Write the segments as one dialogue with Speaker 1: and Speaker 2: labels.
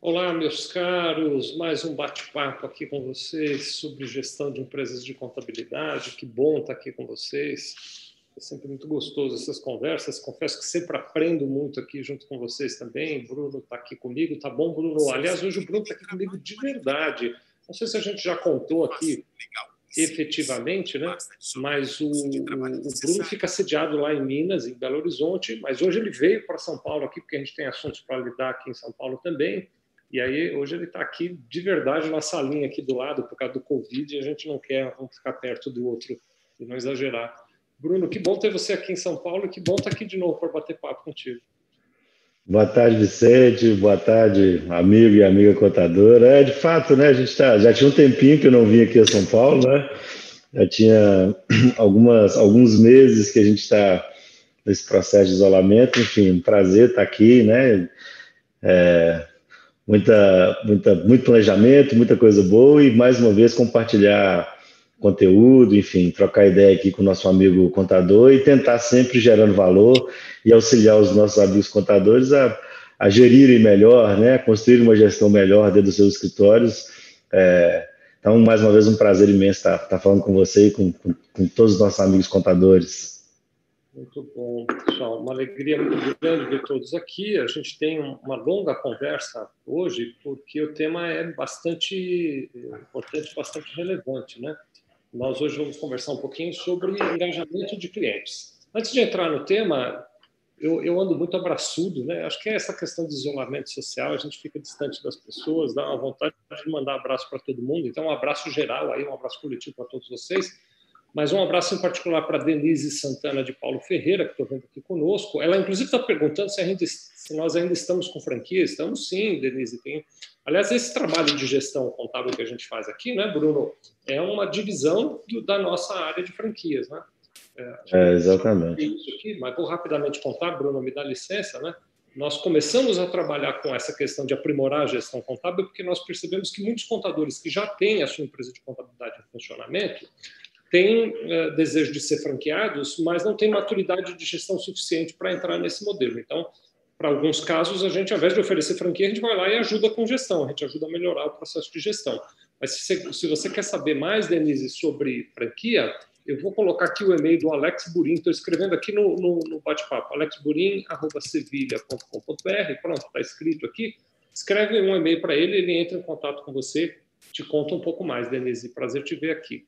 Speaker 1: Olá, meus caros, mais um bate-papo aqui com vocês sobre gestão de empresas de contabilidade. Que bom estar aqui com vocês. É sempre muito gostoso essas conversas. Confesso que sempre aprendo muito aqui junto com vocês também. Bruno está aqui comigo, tá bom, Bruno? Aliás, hoje o Bruno está aqui comigo de verdade. Não sei se a gente já contou aqui efetivamente, né? Mas o, o, Bruno fica sediado lá em Minas, em Belo Horizonte, mas hoje ele veio para São Paulo aqui, porque a gente tem assuntos para lidar aqui em São Paulo também. E aí, hoje ele está aqui de verdade na salinha aqui do lado, por causa do Covid, e a gente não quer um ficar perto do outro e não exagerar. Bruno, que bom ter você aqui em São Paulo e que bom estar aqui de novo para bater papo contigo.
Speaker 2: Boa tarde, Vicente. Boa tarde, amigo e amiga contadora. É, de fato, né? A gente tá, já tinha um tempinho que eu não vim aqui a São Paulo, né? Já tinha algumas, alguns meses que a gente está nesse processo de isolamento. Enfim, um prazer estar aqui, né? É, muita, muita, muito planejamento, muita coisa boa e mais uma vez compartilhar conteúdo, enfim, trocar ideia aqui com o nosso amigo contador e tentar sempre gerando valor e auxiliar os nossos amigos contadores a, a gerirem melhor, né, a construir uma gestão melhor dentro dos seus escritórios. É, então, mais uma vez, um prazer imenso estar, estar falando com você e com, com, com todos os nossos amigos contadores.
Speaker 1: Muito bom, pessoal. Uma alegria muito grande ver todos aqui. A gente tem uma longa conversa hoje, porque o tema é bastante importante, bastante relevante. Né? Nós hoje vamos conversar um pouquinho sobre engajamento de clientes. Antes de entrar no tema, eu, eu, ando muito abraçudo, né? Acho que é essa questão de isolamento social, a gente fica distante das pessoas, dá uma vontade de mandar abraço para todo mundo. Então, um abraço geral aí, um abraço coletivo para todos vocês. Mas um abraço em particular para Denise Santana de Paulo Ferreira, que estou vendo aqui conosco. Ela, inclusive, está perguntando se, gente, se, nós ainda estamos com franquia. Estamos sim, Denise. Tem... Aliás, esse trabalho de gestão contábil que a gente faz aqui, né, Bruno, é uma divisão do, da nossa área de franquias. Né?
Speaker 2: É, é exatamente.
Speaker 1: Isso aqui, mas vou rapidamente contar, Bruno, me dá licença, né? Nós começamos a trabalhar com essa questão de aprimorar a gestão contábil porque nós percebemos que muitos contadores que já têm a sua empresa de contabilidade em funcionamento têm uh, desejo de ser franqueados, mas não têm maturidade de gestão suficiente para entrar nesse modelo. Então, para alguns casos, a gente, ao invés de oferecer franquia, a gente vai lá e ajuda com gestão, a gente ajuda a melhorar o processo de gestão. Mas se você, se você quer saber mais, Denise, sobre franquia, eu vou colocar aqui o e-mail do Alex Burin, estou escrevendo aqui no, no, no bate-papo, alexburin.sevilha.com.br, pronto, está escrito aqui. Escreve um e-mail para ele, ele entra em contato com você, te conta um pouco mais, Denise. Prazer te ver aqui.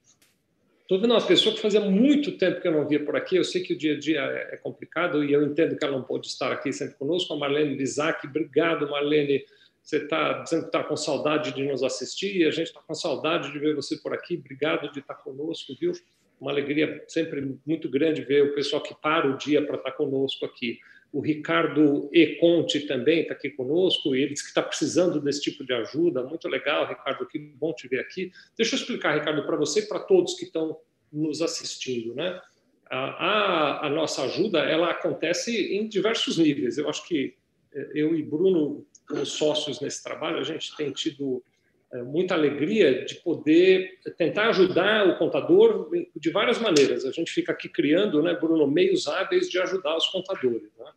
Speaker 1: Estou vendo uma pessoa que fazia muito tempo que eu não via por aqui. Eu sei que o dia a dia é, é complicado e eu entendo que ela não pode estar aqui sempre conosco. A Marlene Lizac, obrigado, Marlene. Você está dizendo que está com saudade de nos assistir e a gente está com saudade de ver você por aqui. Obrigado de estar conosco, viu? Uma alegria sempre muito grande ver o pessoal que para o dia para estar conosco aqui. O Ricardo E. Conte também está aqui conosco e ele diz que está precisando desse tipo de ajuda. Muito legal, Ricardo, que bom te ver aqui. Deixa eu explicar, Ricardo, para você e para todos que estão nos assistindo. Né? A, a, a, nossa ajuda ela acontece em diversos níveis. Eu acho que eh, eu e Bruno, como sócios nesse trabalho, a gente tem tido eh, muita alegria de poder tentar ajudar o contador de várias maneiras. A gente fica aqui criando, né, Bruno, meios hábeis de ajudar os contadores. Né?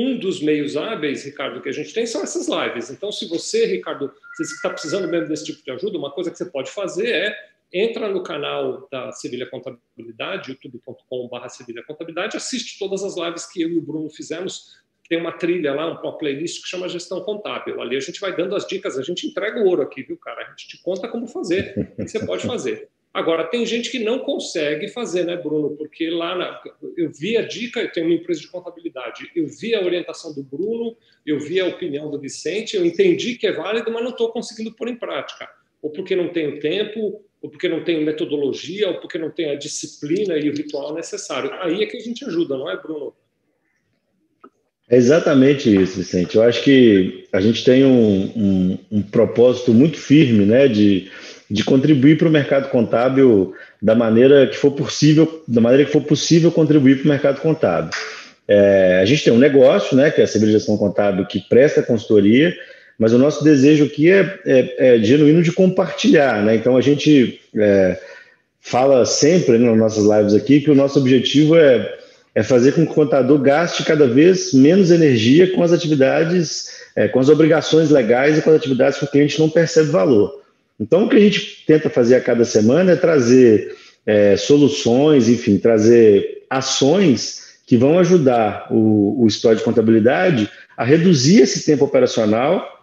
Speaker 1: Um dos meios hábeis, Ricardo, que a gente tem são essas lives. Então, se você, Ricardo, se está precisando mesmo desse tipo de ajuda, uma coisa que você pode fazer é entra no canal da Sevilha Contabilidade, youtube.com.br Sevilha Contabilidade, assiste todas as lives que eu e o Bruno fizemos. Tem uma trilha lá, uma playlist que chama Gestão Contábil. Ali a gente vai dando as dicas, a gente entrega o ouro aqui, viu, cara? A gente te conta como fazer, o que você pode fazer. Agora, tem gente que não consegue fazer, né, Bruno? Porque lá na, eu vi a dica, eu tenho uma empresa de contabilidade, eu vi a orientação do Bruno, eu vi a opinião do Vicente, eu entendi que é válido, mas não estou conseguindo pôr em prática. Ou porque não tenho tempo, ou porque não tenho metodologia, ou porque não tenho a disciplina e o ritual necessário. Aí é que a gente ajuda, não é, Bruno?
Speaker 2: É exatamente isso, Vicente. Eu acho que a gente tem um, um, um propósito muito firme né, de de contribuir para o mercado contábil da maneira que for possível, da maneira que for possível contribuir para o mercado contábil. É, a gente tem um negócio, né, que é a civilização contábil, que presta consultoria, mas o nosso desejo aqui é, é, é genuíno de compartilhar, né? Então a gente é, fala sempre né, nas nossas lives aqui que o nosso objetivo é, é fazer com que o contador gaste cada vez menos energia com as atividades, é, com as obrigações legais e com as atividades que o cliente não percebe valor. Então, o que a gente tenta fazer a cada semana é trazer é, soluções, enfim, trazer ações que vão ajudar o, o de contabilidade a reduzir esse tempo operacional.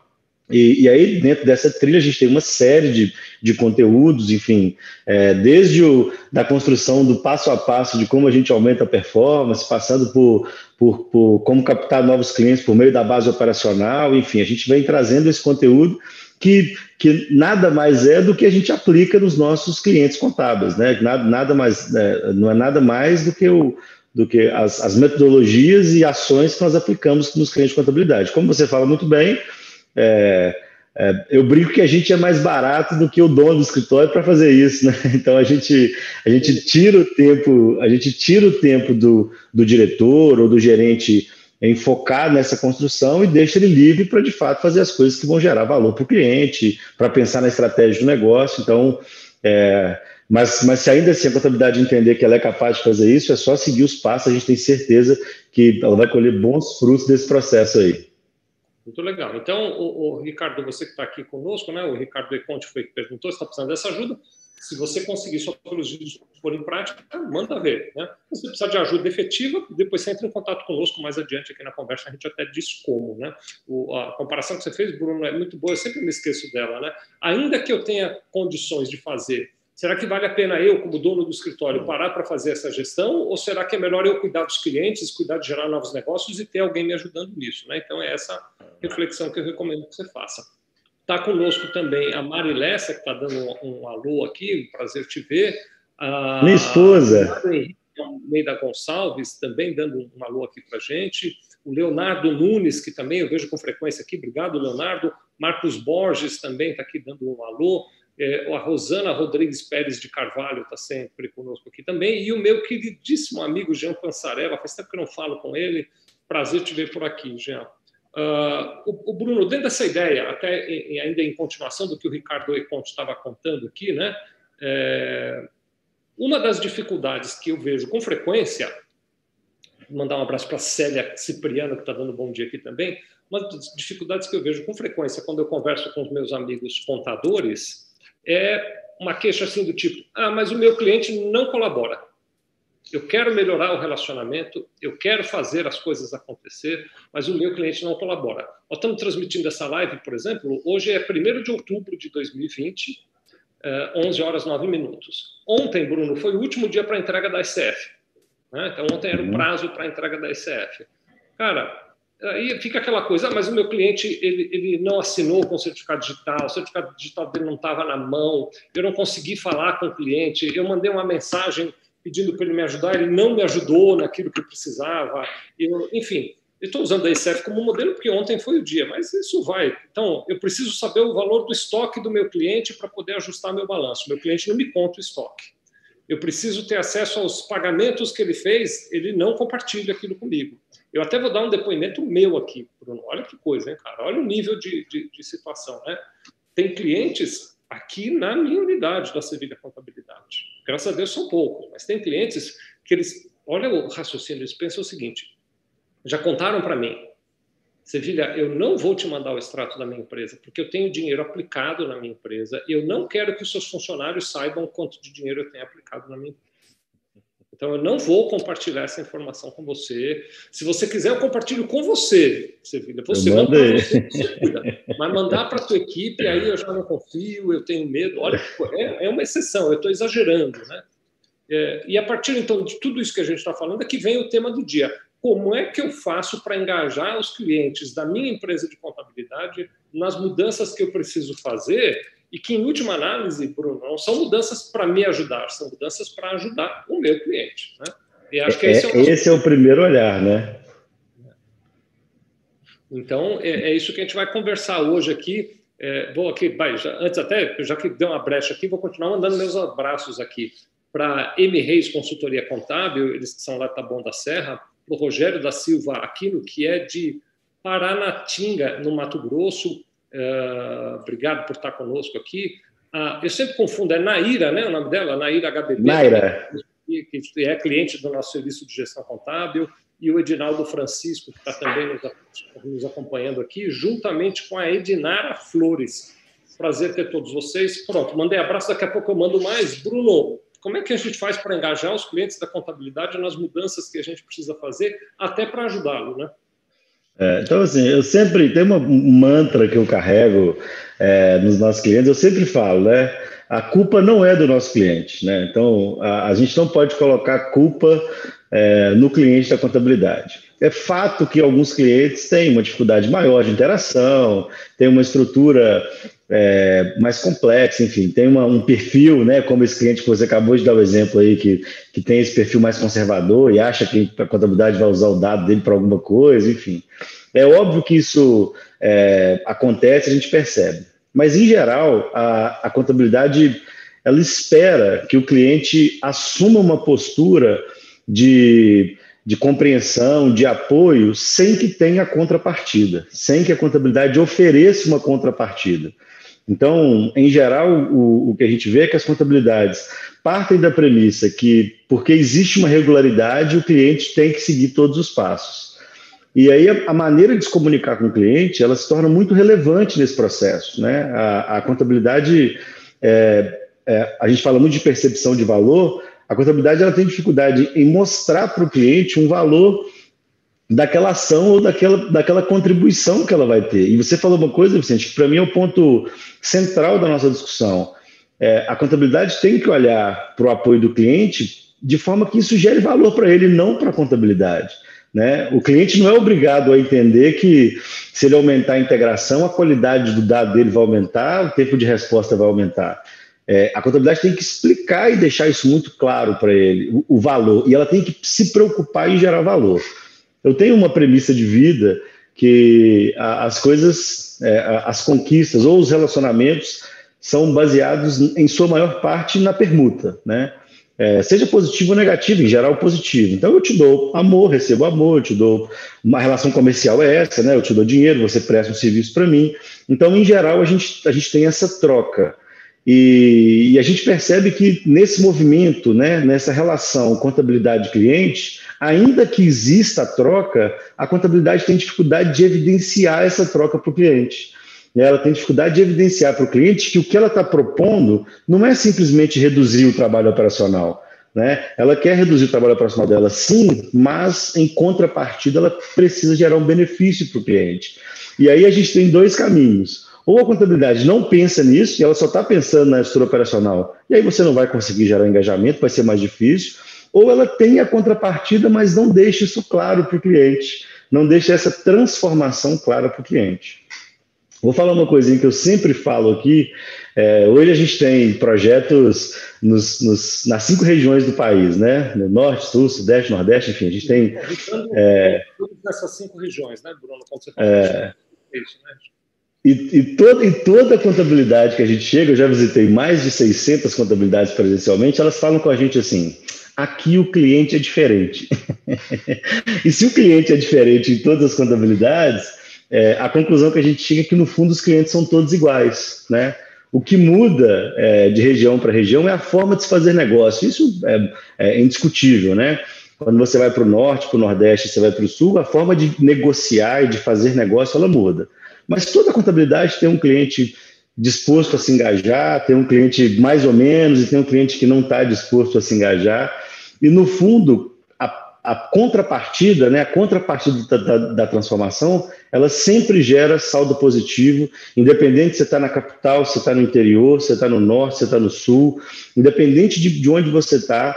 Speaker 2: E, e, aí, dentro dessa trilha, a gente tem uma série de, de conteúdos, enfim, é, desde o, da construção do passo a passo de como a gente aumenta a performance, passando por, por, por como captar novos clientes por meio da base operacional, enfim, a gente vem trazendo esse conteúdo que, que nada mais é do que a gente aplica nos nossos clientes contábeis, né? Nada, nada mais, é, não é nada mais do que o, do que as, as metodologias e ações que nós aplicamos nos clientes de contabilidade. Como você fala muito bem, é, é, eu brinco que a gente é mais barato do que o dono do escritório para fazer isso, né? Então a gente, a gente tira o tempo, a gente tira o tempo do, do diretor ou do gerente em focar nessa construção e deixa ele livre para de fato fazer as coisas que vão gerar valor para o cliente, para pensar na estratégia do negócio. Então, é, mas, mas se ainda assim a contabilidade entender que ela é capaz de fazer isso, é só seguir os passos, a gente tem certeza que ela vai colher bons frutos desse processo aí.
Speaker 1: Muito legal. Então, o, o Ricardo, você que está aqui conosco, né? O Ricardo Econte foi que perguntou está precisando dessa ajuda. Se você conseguir só pelos vídeos pôr em prática, manda ver. Né? Se você precisar de ajuda efetiva, depois você entra em contato conosco mais adiante aqui na conversa, a gente até diz como. Né? O, a comparação que você fez, Bruno, é muito boa, eu sempre me esqueço dela. Né? Ainda que eu tenha condições de fazer Será que vale a pena eu, como dono do escritório, parar para fazer essa gestão? Ou será que é melhor eu cuidar dos clientes, cuidar de gerar novos negócios e ter alguém me ajudando nisso? Né? Então, é essa reflexão que eu recomendo que você faça. Está conosco também a Mari Lessa, que está dando um, um, alô aqui, um prazer te ver.
Speaker 2: A, Minha esposa.
Speaker 1: Meida Gonçalves também dando um alô aqui para a gente. O Leonardo Nunes, que também eu vejo com frequência aqui, obrigado, Leonardo. Marcos Borges também está aqui dando um alô. É, a Rosana Rodrigues Pérez de Carvalho está sempre conosco aqui também. E o meu queridíssimo amigo Jean Pansarella, faz tempo que eu não falo com ele. Prazer te ver por aqui, Jean. Uh, o, o, Bruno, dentro dessa ideia, até em, ainda em continuação do que o Ricardo Econte estava contando aqui, né? É, uma das dificuldades que eu vejo com frequência, mandar um abraço para a Célia Cipriano, que está dando bom dia aqui também, uma das dificuldades que eu vejo com frequência quando eu converso com os meus amigos contadores é uma queixa assim do tipo: ah, mas o meu cliente não colabora. Eu quero melhorar o relacionamento, eu quero fazer as coisas acontecer, mas o meu cliente não colabora. Nós estamos transmitindo essa live, por exemplo, hoje é 1 de outubro de 2020, 11 horas 9 minutos. Ontem, Bruno, foi o último dia para a entrega da ICF. Né? Então, ontem era o uhum. prazo para a entrega da ICF. Cara, Aí fica aquela coisa, ah, mas o meu cliente ele, ele não assinou com o certificado digital, o certificado digital dele não estava na mão, eu não consegui falar com o cliente, eu mandei uma mensagem pedindo para ele me ajudar, ele não me ajudou naquilo que eu precisava, eu, enfim. Eu estou usando a ICF como modelo porque ontem foi o dia, mas isso vai. Então, eu preciso saber o valor do estoque do meu cliente para poder ajustar meu balanço. Meu cliente não me conta o estoque. Eu preciso ter acesso aos pagamentos que ele fez, ele não compartilha aquilo comigo. Eu até vou dar um depoimento meu aqui, Bruno. Olha que coisa, hein, cara? Olha o nível de, de, de situação, né? Tem clientes aqui na minha unidade da Sevilha Contabilidade. Graças a Deus são poucos, mas tem clientes que eles, olha o raciocínio, eles pensam o seguinte: já contaram para mim, Sevilha, eu não vou te mandar o extrato da minha empresa, porque eu tenho dinheiro aplicado na minha empresa eu não quero que os seus funcionários saibam quanto de dinheiro eu tenho aplicado na minha empresa. Então, eu não vou compartilhar essa informação com você. Se você quiser, eu compartilho com você, Sevilha. Você manda para você. Mas mandar para a tua equipe, aí eu já não confio, eu tenho medo. Olha, é, é uma exceção, eu estou exagerando, né? É, e a partir, então, de tudo isso que a gente está falando, é que vem o tema do dia. Como é que eu faço para engajar os clientes da minha empresa de contabilidade nas mudanças que eu preciso fazer e que, em última análise, Bruno, não são mudanças para me ajudar, são mudanças para ajudar o meu cliente. Né?
Speaker 2: E acho que esse é, é, o, esse é o primeiro olhar, né?
Speaker 1: Então, é, é, isso que a gente vai conversar hoje aqui. É, vou aqui, vai, já, antes até, já que deu uma brecha aqui, vou continuar mandando meus abraços aqui para M. Reis Consultoria Contábil, eles que são lá da Taboão da Serra, para o Rogério da Silva Aquino, que é de Paranatinga, no Mato Grosso, Uh, obrigado por estar conosco aqui. Uh, eu sempre confundo, é Naira, né? O nome dela? Naira HBB.
Speaker 2: Naira.
Speaker 1: que é cliente do nosso serviço de gestão contábil, e o Edinaldo Francisco, que está também nos acompanhando aqui, juntamente com a Edinara Flores. Prazer ter todos vocês. Pronto, mandei abraço, daqui a pouco eu mando mais. Bruno, como é que a gente faz para engajar os clientes da contabilidade nas mudanças que a gente precisa fazer, até para ajudá-lo, né?
Speaker 2: É, então, assim, eu sempre tem uma, um mantra que eu carrego é, nos nossos clientes, eu sempre falo, né? A culpa não é do nosso cliente, né? Então, a, a gente não pode colocar culpa é, no cliente da contabilidade. É fato que alguns clientes têm uma dificuldade maior de interação, tem uma estrutura é, mais complexa, enfim, tem uma, um perfil, né, como esse cliente que você acabou de dar o exemplo aí, que, que tem esse perfil mais conservador e acha que a contabilidade vai usar o dado dele para alguma coisa, enfim. É óbvio que isso é, acontece, a gente percebe. Mas, em geral, a, a contabilidade ela espera que o cliente assuma uma postura de, de compreensão, de apoio, sem que tenha contrapartida, sem que a contabilidade ofereça uma contrapartida. Então, em geral, o, o que a gente vê é que as contabilidades partem da premissa que, porque existe uma regularidade, o cliente tem que seguir todos os passos. E aí a, a, maneira de se comunicar com o cliente, ela se torna muito relevante nesse processo. Né? A, a contabilidade, é, é, a gente fala muito de percepção de valor, a contabilidade ela tem dificuldade em mostrar para o cliente um valor daquela ação ou daquela, daquela contribuição que ela vai ter. E você falou uma coisa, Vicente, que para mim é o ponto central da nossa discussão. É, a contabilidade tem que olhar para o apoio do cliente de forma que isso gere valor para ele, não para a contabilidade. Né? O cliente não é obrigado a entender que se ele aumentar a integração, a qualidade do dado dele vai aumentar, o tempo de resposta vai aumentar. É, a contabilidade tem que explicar e deixar isso muito claro para ele, o, o, valor, e ela tem que se preocupar em gerar valor. Eu tenho uma premissa de vida que as coisas, é, as conquistas ou os relacionamentos são baseados, em sua maior parte, na permuta, né? É, seja positivo ou negativo, em geral positivo. Então eu te dou amor, recebo amor, eu te dou uma relação comercial é essa, né? Eu te dou dinheiro, você presta um serviço para mim. Então, em geral, a gente, a gente tem essa troca. E, e, a gente percebe que nesse movimento, né, nessa relação contabilidade-cliente, ainda que exista a troca, a contabilidade tem dificuldade de evidenciar essa troca para o cliente. Ela tem dificuldade de evidenciar para o cliente que o que ela está propondo não é simplesmente reduzir o trabalho operacional. Né? Ela quer reduzir o trabalho operacional dela, sim, mas em contrapartida ela precisa gerar um benefício para o cliente. E aí a gente tem dois caminhos. Ou a contabilidade não pensa nisso e ela só está pensando na estrutura operacional, e aí você não vai conseguir gerar engajamento, vai ser mais difícil. Ou ela tem a contrapartida, mas não deixa isso claro para o cliente, não deixa essa transformação clara para o cliente. Vou falar uma coisinha que eu sempre falo aqui. É, hoje a gente tem projetos nos, nos, nas cinco regiões do país, né? No norte, sul, sudeste, nordeste, enfim, a gente tem.
Speaker 1: É, todas essas cinco regiões, né, Bruno? Você é, isso,
Speaker 2: né? E, e, toda, e toda a contabilidade que a gente chega, eu já visitei mais de 600 contabilidades presencialmente, elas falam com a gente assim: aqui o cliente é diferente. e se o cliente é diferente em todas as contabilidades, é, a conclusão que a gente chega é que no fundo os clientes são todos iguais, né? O que muda é, de região para região é a forma de se fazer negócio. Isso é, é indiscutível, né? Quando você vai para o norte, para o nordeste, você vai para o sul, a forma de negociar e de fazer negócio ela muda. Mas toda contabilidade tem um cliente disposto a se engajar, tem um cliente mais ou menos e tem um cliente que não está disposto a se engajar. E, no fundo, a, a contrapartida, né, a contrapartida da, da, da, transformação, ela sempre gera saldo positivo, independente se você está na capital, se está no interior, se está no norte, se está no sul, independente de, de onde você está,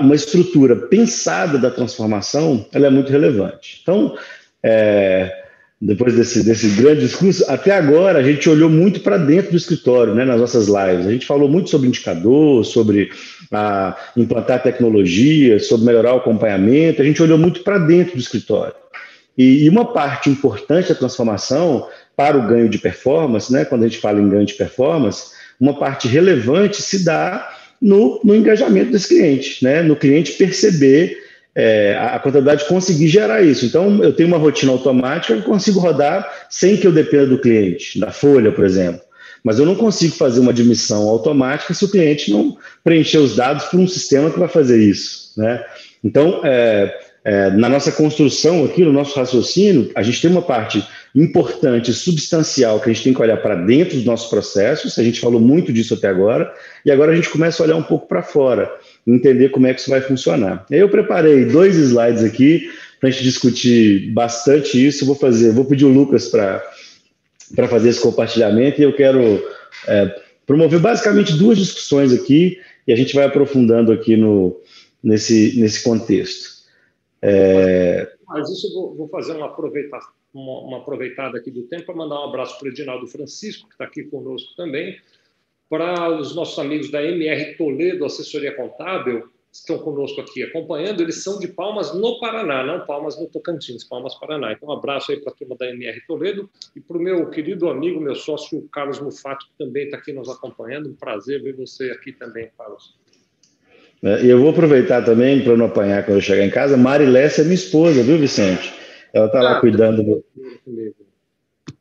Speaker 2: uma estrutura pensada da transformação, ela é muito relevante. Então, é, depois desse, desse grande discurso, até agora a gente olhou muito para dentro do escritório, né, nas nossas lives. A gente falou muito sobre indicador, sobre a, implantar tecnologia, sobre melhorar o acompanhamento. A gente olhou muito para dentro do escritório. E, e, uma parte importante da transformação para o ganho de performance, né, quando a gente fala em ganho de performance, uma parte relevante se dá no, no engajamento desse cliente, né, no cliente perceber é, a contabilidade conseguir gerar isso. Então, eu tenho uma rotina automática que consigo rodar sem que eu dependa do cliente, da folha, por exemplo. Mas eu não consigo fazer uma admissão automática se o cliente não preencher os dados por um sistema que vai fazer isso. Né? Então, é, é, na nossa construção aqui, no nosso raciocínio, a gente tem uma parte importante, substancial, que a gente tem que olhar para dentro dos nossos processos, a gente falou muito disso até agora, e agora a gente começa a olhar um pouco para fora, entender como é que isso vai funcionar. Eu preparei dois slides aqui para a gente discutir bastante isso. vou fazer, vou pedir o Lucas para fazer esse compartilhamento e eu quero é, promover basicamente duas discussões aqui e a gente vai aprofundando aqui no, nesse, nesse contexto.
Speaker 1: É... Mas isso eu vou, vou fazer uma, aproveita, uma, uma aproveitada aqui do tempo para mandar um abraço para o Edinaldo Francisco, que está aqui conosco também, para os nossos amigos da MR Toledo, assessoria contábil, estão conosco aqui acompanhando, eles são de Palmas no Paraná, não Palmas no Tocantins, Palmas Paraná. Então, um abraço aí para a turma da MR Toledo e para o meu querido amigo, meu sócio Carlos Mufato, que também está aqui nos acompanhando. Um prazer ver você aqui também, Carlos.
Speaker 2: É, e eu vou aproveitar também, para não apanhar quando eu chegar em casa, Mari Lessa é minha esposa, viu, Vicente? Ela está lá ah, cuidando do...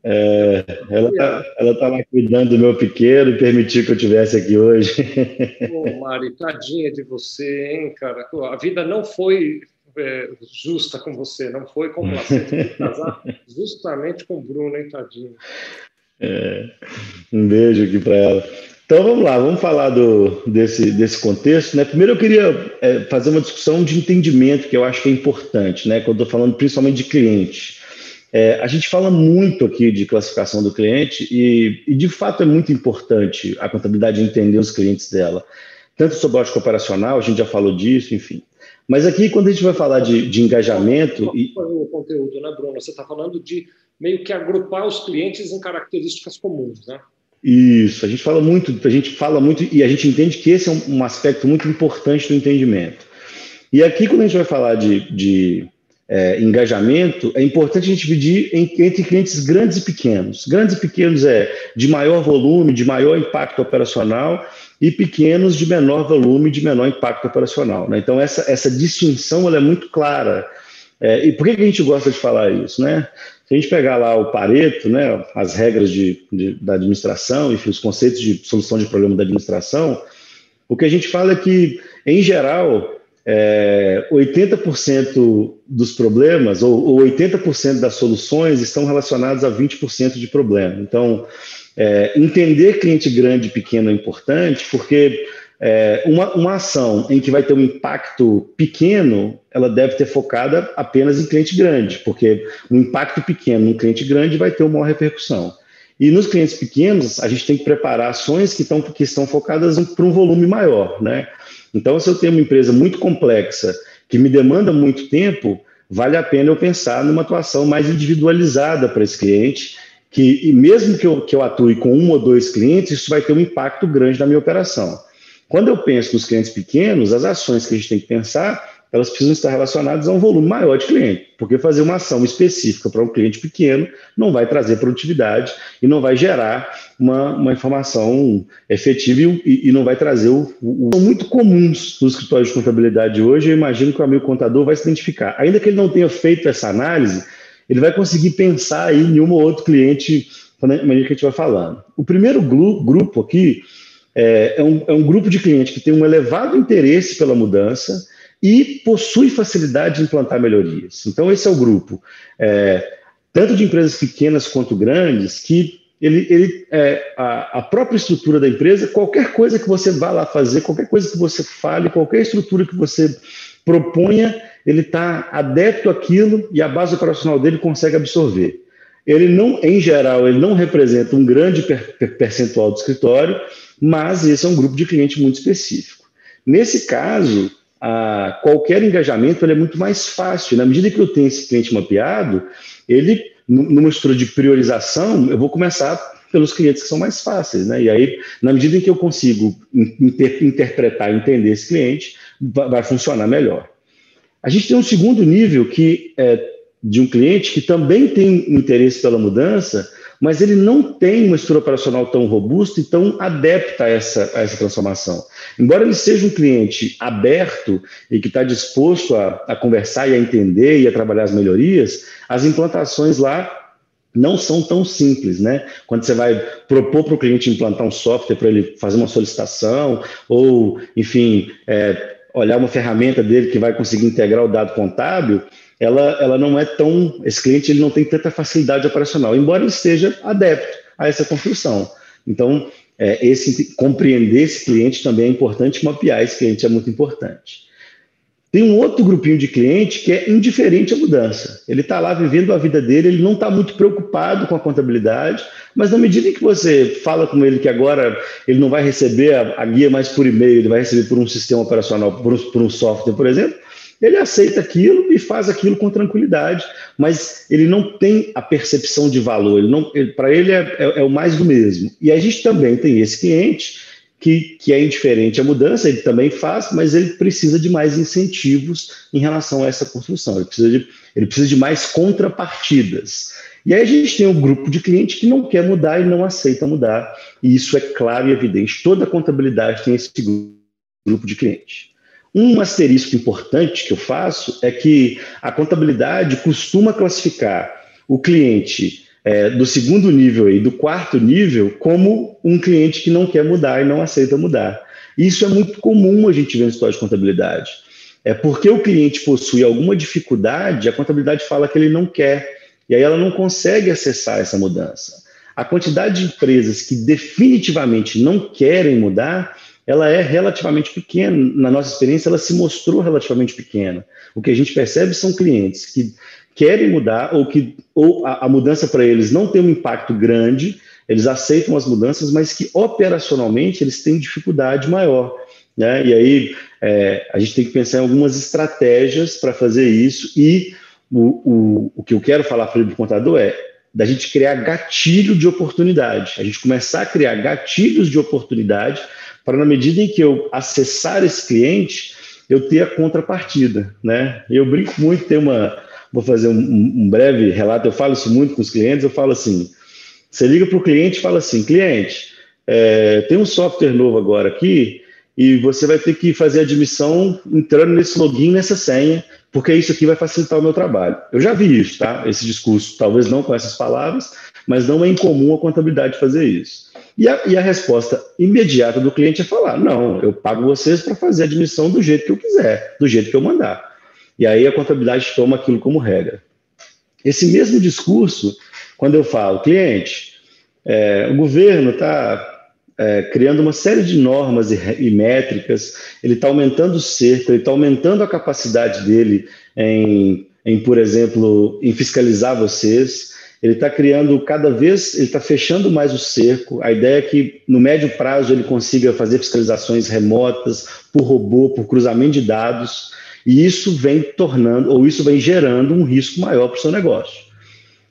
Speaker 2: É, ela está ela tá lá cuidando do meu pequeno e permitiu que eu estivesse aqui hoje.
Speaker 1: Ô, Mari, tadinha de você, hein, cara? A vida não foi é, justa com você, não foi complacente. casar justamente com o Bruno, hein, tadinho.
Speaker 2: É, um beijo aqui para ela. Então vamos lá, vamos falar do, desse, desse contexto. Né? Primeiro eu queria é, fazer uma discussão de entendimento que eu acho que é importante, né? quando eu estou falando principalmente de cliente. É, a gente fala muito aqui de classificação do cliente e, e, de fato é muito importante a contabilidade entender os clientes dela. Tanto sobre o ótico operacional, a gente já falou disso, enfim. Mas aqui, quando a gente vai falar de, de engajamento.
Speaker 1: E... O conteúdo, né, Bruno? Você está falando de meio que agrupar os clientes em características comuns, né?
Speaker 2: Isso, a gente fala muito, a gente fala muito e a gente entende que esse é um, um aspecto muito importante do entendimento. E aqui, quando a gente vai falar de, de é, engajamento, é importante a gente dividir em, entre clientes grandes e pequenos. Grandes e pequenos é de maior volume, de maior impacto operacional, e pequenos de menor volume, de menor impacto operacional. Né? Então, essa, essa distinção ela é muito clara. É, e por que, que a gente gosta de falar isso? Né? Se a gente pegar lá o Pareto, né, as regras de, de, da administração, enfim, os conceitos de solução de problema da administração, o que a gente fala é que, em geral, é, 80% dos problemas, ou, ou 80% das soluções, estão relacionados a 20% de problema. Então, é, entender cliente grande pequeno é importante, porque é, uma, uma ação em que vai ter um impacto pequeno, ela deve ter focada apenas em cliente grande, porque um impacto pequeno num cliente grande vai ter uma maior repercussão. E nos clientes pequenos, a gente tem que preparar ações que, estão, que estão focadas para um volume maior. Né? Então, se eu tenho uma empresa muito complexa, que me demanda muito tempo, vale a pena eu pensar numa atuação mais individualizada para esse cliente, que mesmo que eu, que eu atue com um ou dois clientes, isso vai ter um impacto grande na minha operação. Quando eu penso nos clientes pequenos, as ações que a gente tem que pensar, elas precisam estar relacionadas a um volume maior de cliente, porque fazer uma ação específica para um cliente pequeno não vai trazer produtividade e não vai gerar uma, uma informação efetiva e, e não vai trazer o, o, São muito comuns nos escritórios de contabilidade hoje, eu imagino que o amigo contador vai se identificar. Ainda que ele não tenha feito essa análise, ele vai conseguir pensar aí em um ou outro cliente quando a gente vai falando. O primeiro grupo aqui é, é, um, é um grupo de clientes que tem um elevado interesse pela mudança e possui facilidade de implantar melhorias. Então, esse é o grupo, é, tanto de empresas pequenas quanto grandes, que ele, ele é, a, a, própria estrutura da empresa, qualquer coisa que você vá lá fazer, qualquer coisa que você fale, qualquer estrutura que você proponha, ele está adepto àquilo e a base operacional dele consegue absorver. Ele não, em geral, ele não representa um grande per, percentual do escritório, mas esse é um grupo de cliente muito específico. Nesse caso, a, qualquer engajamento é muito mais fácil. Na medida que eu tenho esse cliente mapeado, ele, numa estrutura de priorização, eu vou começar pelos clientes que são mais fáceis. Né? E aí, na medida em que eu consigo inter, interpretar e entender esse cliente, vai, vai, funcionar melhor. A gente tem um segundo nível que é de um cliente que também tem interesse pela mudança, mas ele não tem uma estrutura operacional tão robusta e tão adepta a essa, a essa transformação. Embora ele seja um cliente aberto e que está disposto a, a conversar e a entender e a trabalhar as melhorias, as implantações lá não são tão simples, né? Quando você vai propor para o cliente implantar um software para ele fazer uma solicitação, ou, enfim, é, olhar uma ferramenta dele que vai conseguir integrar o dado contábil, ela, ela não é tão. Esse cliente ele não tem tanta facilidade operacional, embora ele esteja adepto a essa construção. Então, é, esse, compreender esse cliente também é importante, mapear esse cliente é muito importante. Tem um outro grupinho de cliente que é indiferente à mudança. Ele está lá vivendo a vida dele, ele não está muito preocupado com a contabilidade, mas na medida que você fala com ele que agora ele não vai receber a, a guia mais por e-mail, ele vai receber por um sistema operacional, por um, por um software, por exemplo, ele aceita aquilo e faz aquilo com tranquilidade, mas ele não tem a percepção de valor, ele para ele é, é, é o mais do mesmo. E a gente também tem esse cliente que, que é indiferente à mudança, ele também faz, mas ele precisa de mais incentivos em relação a essa construção, ele precisa de, ele precisa de mais contrapartidas. E aí a gente tem um grupo de clientes que não quer mudar e não aceita mudar, e isso é claro e evidente. Toda contabilidade tem esse grupo de clientes. Um asterisco importante que eu faço é que a contabilidade costuma classificar o cliente é, do segundo nível e do quarto nível como um cliente que não quer mudar e não aceita mudar. Isso é muito comum a gente ver no história de contabilidade. É porque o cliente possui alguma dificuldade, a contabilidade fala que ele não quer, e aí ela não consegue acessar essa mudança. A quantidade de empresas que definitivamente não querem mudar, ela é relativamente pequena. Na nossa experiência, ela se mostrou relativamente pequena. O que a gente percebe são clientes que querem mudar ou que ou a, a mudança para eles não tem um impacto grande, eles aceitam as mudanças, mas que operacionalmente eles têm dificuldade maior. Né? E aí é, a gente tem que pensar em algumas estratégias para fazer isso. E o, o, o que eu quero falar para o contador é da gente criar gatilho de oportunidade, a gente começar a criar gatilhos de oportunidade para, na medida em que eu acessar esse cliente, eu ter a contrapartida. Né? Eu brinco muito, tem uma, vou fazer um, um, breve relato, eu falo isso muito com os clientes, eu falo assim, você liga para o cliente e fala assim, cliente, é, tem um software novo agora aqui e você vai ter que fazer admissão entrando nesse login, nessa senha, porque isso aqui vai facilitar o meu trabalho. Eu já vi isso, tá? Esse discurso, talvez não com essas palavras, mas não é incomum a contabilidade fazer isso. E a, e a resposta imediata do cliente é falar: não, eu pago vocês para fazer a admissão do jeito que eu quiser, do jeito que eu mandar. E aí a contabilidade toma aquilo como regra. Esse mesmo discurso, quando eu falo, cliente, é, o governo está é, criando uma série de normas e, e métricas, ele está aumentando o cerco, ele está aumentando a capacidade dele em, em, por exemplo, em fiscalizar vocês, ele está criando cada vez, ele está fechando mais o cerco. A ideia é que no médio prazo ele consiga fazer fiscalizações remotas, por robô, por cruzamento de dados. E isso vem tornando, ou isso vem gerando um risco maior para o seu negócio.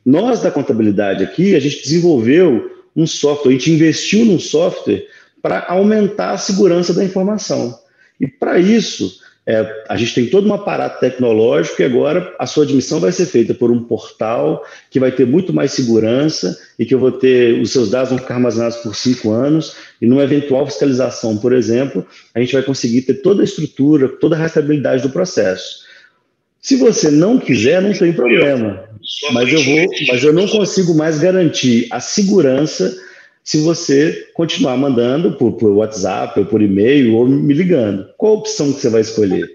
Speaker 2: Nós, da contabilidade aqui, a gente desenvolveu um software, a gente investiu num software para aumentar a segurança da informação. E para isso, é, a gente tem todo um aparato tecnológico e agora a sua admissão vai ser feita por um portal que vai ter muito mais segurança e que eu vou ter, os seus dados vão ficar armazenados por cinco anos e numa eventual fiscalização, por exemplo, a gente vai conseguir ter toda a estrutura, toda a rastreabilidade do processo. Se você não quiser, não tem problema. Mas eu vou, mas eu não consigo mais garantir a segurança se você continuar mandando por, por WhatsApp ou por e-mail ou me ligando. Qual a opção que você vai escolher?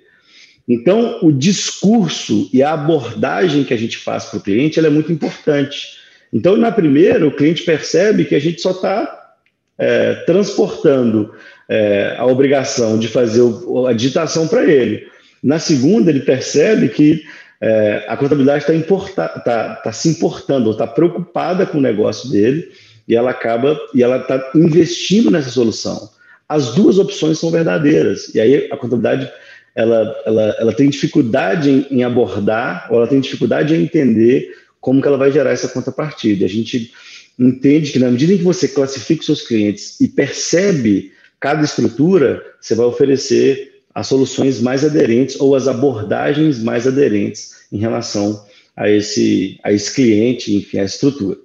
Speaker 2: Então, o discurso e a abordagem que a gente faz para o cliente é muito importante. Então, na primeira, o cliente percebe que a gente só está é, transportando é, a obrigação de fazer a digitação para ele. Na segunda, ele percebe que é, a contabilidade está tá, tá se importando, está preocupada com o negócio dele e ela acaba e ela está investindo nessa solução. As duas opções são verdadeiras e aí a contabilidade ela, ela, ela tem dificuldade em, em abordar ou ela tem dificuldade em entender como que ela vai gerar essa contrapartida. A gente entende que na medida em que você classifica os seus clientes e percebe cada estrutura, você vai oferecer as soluções mais aderentes ou as abordagens mais aderentes em relação a esse, a esse cliente, enfim, a estrutura.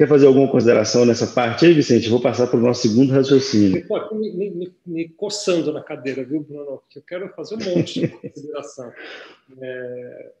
Speaker 2: Quer fazer alguma consideração nessa parte aí, Vicente? Vou passar para o nosso segundo raciocínio.
Speaker 1: Me, me, me, me, coçando na cadeira, viu, Bruno? Porque eu quero fazer um monte de consideração. É,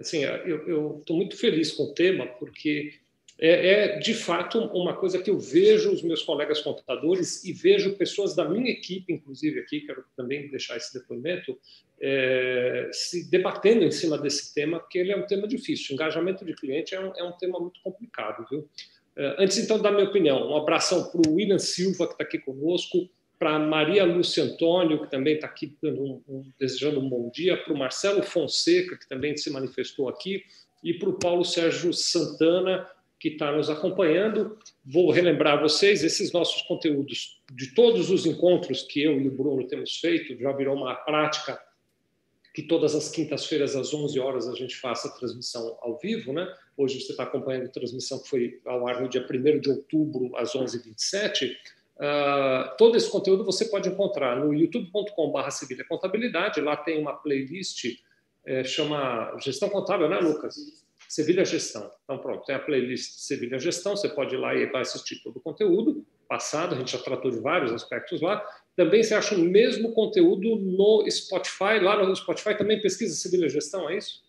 Speaker 1: assim, eu estou muito feliz com o tema, porque é, é, de fato uma coisa que eu vejo os meus colegas contadores e vejo pessoas da minha equipe, inclusive aqui, quero também deixar esse depoimento, é, se debatendo em cima desse tema, porque ele é um tema difícil. Engajamento de cliente é um, é um tema muito complicado, viu? É, antes então da minha opinião, um abração para o William Silva que está aqui conosco, para Maria Lúcia Antônio que também está aqui um, um, desejando um bom dia, para o Marcelo Fonseca que também se manifestou aqui e para o Paulo Sérgio Santana que está nos acompanhando. Vou relembrar vocês esses nossos conteúdos de todos os encontros que eu e o Bruno temos feito, já virou uma prática que todas as quintas-feiras às 11 horas a gente faça a transmissão ao vivo, né? Hoje você está acompanhando a transmissão que foi ao ar no dia 1 de outubro às 11h27. Uh, todo esse conteúdo você pode encontrar no youtube.com.br Sevilha Contabilidade. Lá tem uma playlist, é, chama Gestão Contábil, né, Lucas? Sevilha Gestão. Então, pronto, tem a playlist Sevilha Gestão, você pode ir lá e vai assistir todo o conteúdo passado, a gente já tratou de vários aspectos lá. Também você acha o mesmo conteúdo no Spotify, lá no Spotify também pesquisa Sevilha Gestão, é isso?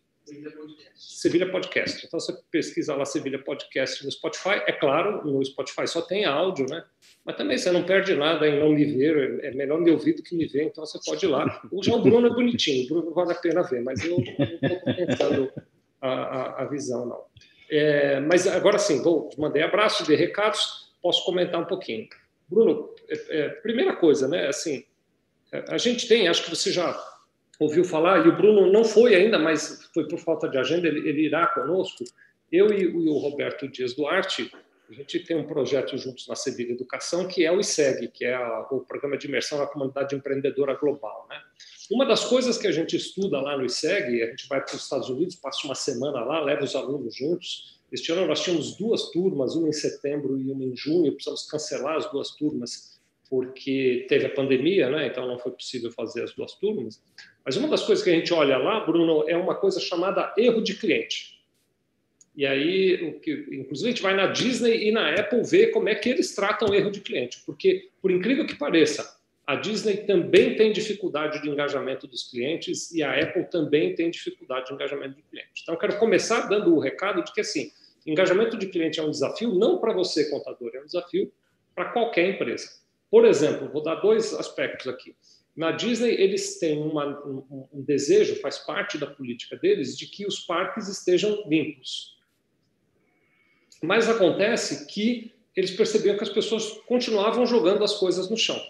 Speaker 1: Sevilha Podcast. Então você pesquisa lá Sevilha Podcast no Spotify. É claro, no Spotify só tem áudio, né? Mas também você não perde nada em não me ver, é melhor me ouvir do que me ver, então você pode ir lá. O Bruno é bonitinho, o Bruno vale a pena ver, mas eu não estou a, a, a visão, não. É, mas agora sim, vou, mandei abraço, de recados, posso comentar um pouquinho. Bruno, é, é, primeira coisa, né? Assim, a gente tem, acho que você já ouviu falar, e o Bruno não foi ainda, mas foi por falta de agenda, ele, ele irá conosco. Eu e, e, o Roberto Dias Duarte, a gente tem um projeto juntos na Sevilha Educação, que é o ISEG, que é a, o Programa de Imersão na Comunidade Empreendedora Global, né? Uma das coisas que a gente estuda lá no ISEG, a gente vai para os Estados Unidos, passa uma semana lá, leva os alunos juntos. Este ano nós tínhamos duas turmas, uma em setembro e uma em junho, precisamos cancelar as duas turmas porque teve a pandemia, né? então não foi possível fazer as duas turmas. Mas uma das coisas que a gente olha lá, Bruno, é uma coisa chamada erro de cliente. E aí, o que, inclusive, a gente vai na Disney e na Apple ver como é que eles tratam erro de cliente, porque, por incrível que pareça, a Disney também tem dificuldade de engajamento dos clientes e a Apple também tem dificuldade de engajamento de clientes. Então, eu quero começar dando o recado de que, assim, engajamento de cliente é um desafio não para você, contador, é um desafio para qualquer empresa. Por exemplo, vou dar dois aspectos aqui. Na Disney, eles têm uma, um, um desejo, faz parte da política deles, de que os parques estejam limpos. Mas acontece que eles percebiam que as pessoas continuavam jogando as coisas no chão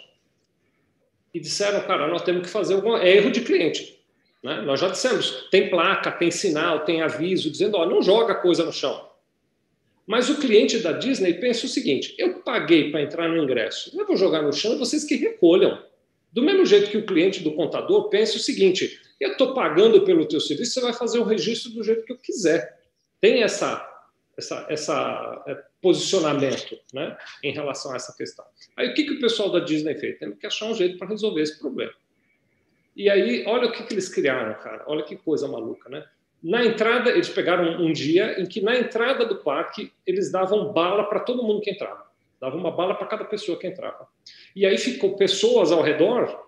Speaker 1: e disseram, cara, nós temos que fazer alguma... É erro de cliente. Né? Nós já dissemos, tem placa, tem sinal, tem aviso, dizendo, ó, não joga coisa no chão. Mas o cliente da Disney pensa o seguinte, eu paguei para entrar no ingresso, eu vou jogar no chão e vocês que recolham. Do mesmo jeito que o cliente do contador pensa o seguinte, eu estou pagando pelo teu serviço, você vai fazer o registro do jeito que eu quiser. Tem essa essa, essa é, posicionamento né, em relação a essa questão. Aí o que, que o pessoal da Disney fez? Temos que achar um jeito para resolver esse problema. E aí, olha o que, que eles criaram, cara. Olha que coisa maluca, né? Na entrada, eles pegaram um dia em que na entrada do parque eles davam bala para todo mundo que entrava. Davam uma bala para cada pessoa que entrava. E aí ficou pessoas ao redor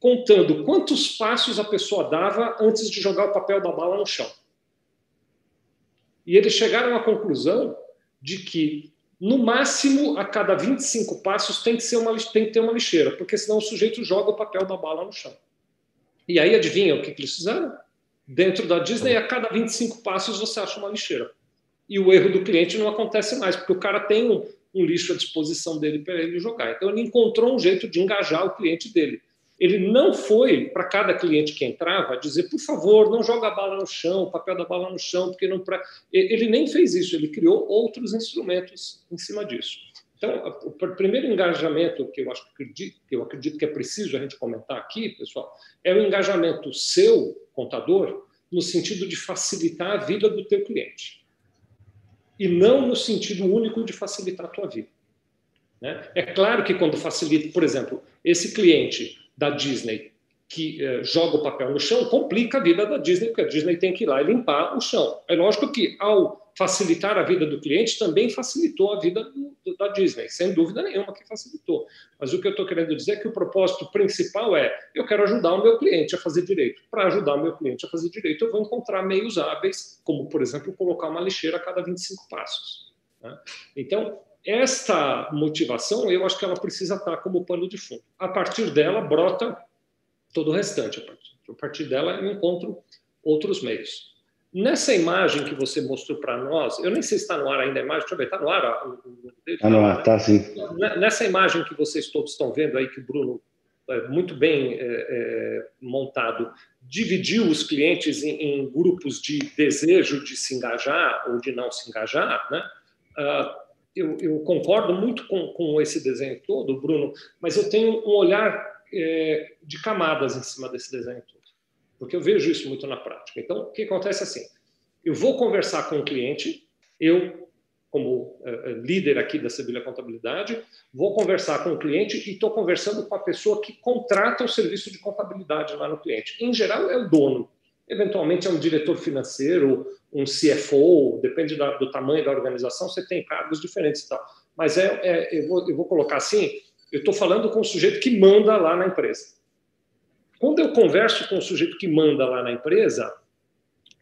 Speaker 1: contando quantos passos a pessoa dava antes de jogar o papel da bala no chão. E eles chegaram à conclusão de que, no máximo, a cada 25 passos tem que, uma, tem que ter uma lixeira, porque senão o sujeito joga o papel da bala no chão. E aí, adivinha o que, que eles fizeram? Dentro da Disney, a cada 25 passos você acha uma lixeira. E o erro do cliente não acontece mais, porque o cara tem um, um lixo à disposição dele para ele jogar. Então, ele encontrou um jeito de engajar o cliente dele. Ele não foi para cada cliente que entrava dizer, por favor, não joga a bala no chão, o papel da bala no chão, porque não. Pra... Ele nem fez isso, ele criou outros instrumentos em cima disso. Então, o primeiro engajamento que eu, acho, que eu acredito que é preciso a gente comentar aqui, pessoal, é o engajamento seu, contador, no sentido de facilitar a vida do teu cliente. E não no sentido único de facilitar a tua vida. Né? É claro que quando facilita, por exemplo, esse cliente da Disney que eh, joga o papel no chão complica a vida da Disney, porque a Disney tem que ir lá e limpar o chão. É lógico que, ao facilitar a vida do cliente, também facilitou a vida do, do, da Disney, sem dúvida nenhuma que facilitou. Mas o que eu estou querendo dizer é que o propósito principal é: eu quero ajudar o meu cliente a fazer direito. Para ajudar o meu cliente a fazer direito, eu vou encontrar meios hábeis, como, por exemplo, colocar uma lixeira a cada 25 passos. Né? Então, esta motivação, eu acho que ela precisa estar como pano de fundo. A partir dela, brota todo o restante. A partir dela, eu encontro outros meios. Nessa imagem que você mostrou para nós, eu nem sei se está no ar ainda a imagem, deixa eu ver, está no ar?
Speaker 2: Está no ar, está sim.
Speaker 1: Nessa imagem que vocês todos estão vendo aí, que o Bruno, é, muito bem é, é, montado, dividiu os clientes em, em, grupos de desejo de se engajar ou de não se engajar, né? Uh, eu, eu, concordo muito com, com, esse desenho todo, Bruno, mas eu tenho um olhar é, de camadas em cima desse desenho todo, porque eu vejo isso muito na prática. Então, o que acontece é assim: eu vou conversar com o cliente, eu, como é, líder aqui da Sevilha Contabilidade, vou conversar com o cliente e estou conversando com a pessoa que contrata o serviço de contabilidade lá no cliente. Em geral, é o dono. Eventualmente é um diretor financeiro, um CFO, depende da, do tamanho da organização, você tem cargos diferentes e tal. Mas é, é eu, vou, eu vou colocar assim, eu estou falando com o sujeito que manda lá na empresa. Quando eu converso com o sujeito que manda lá na empresa,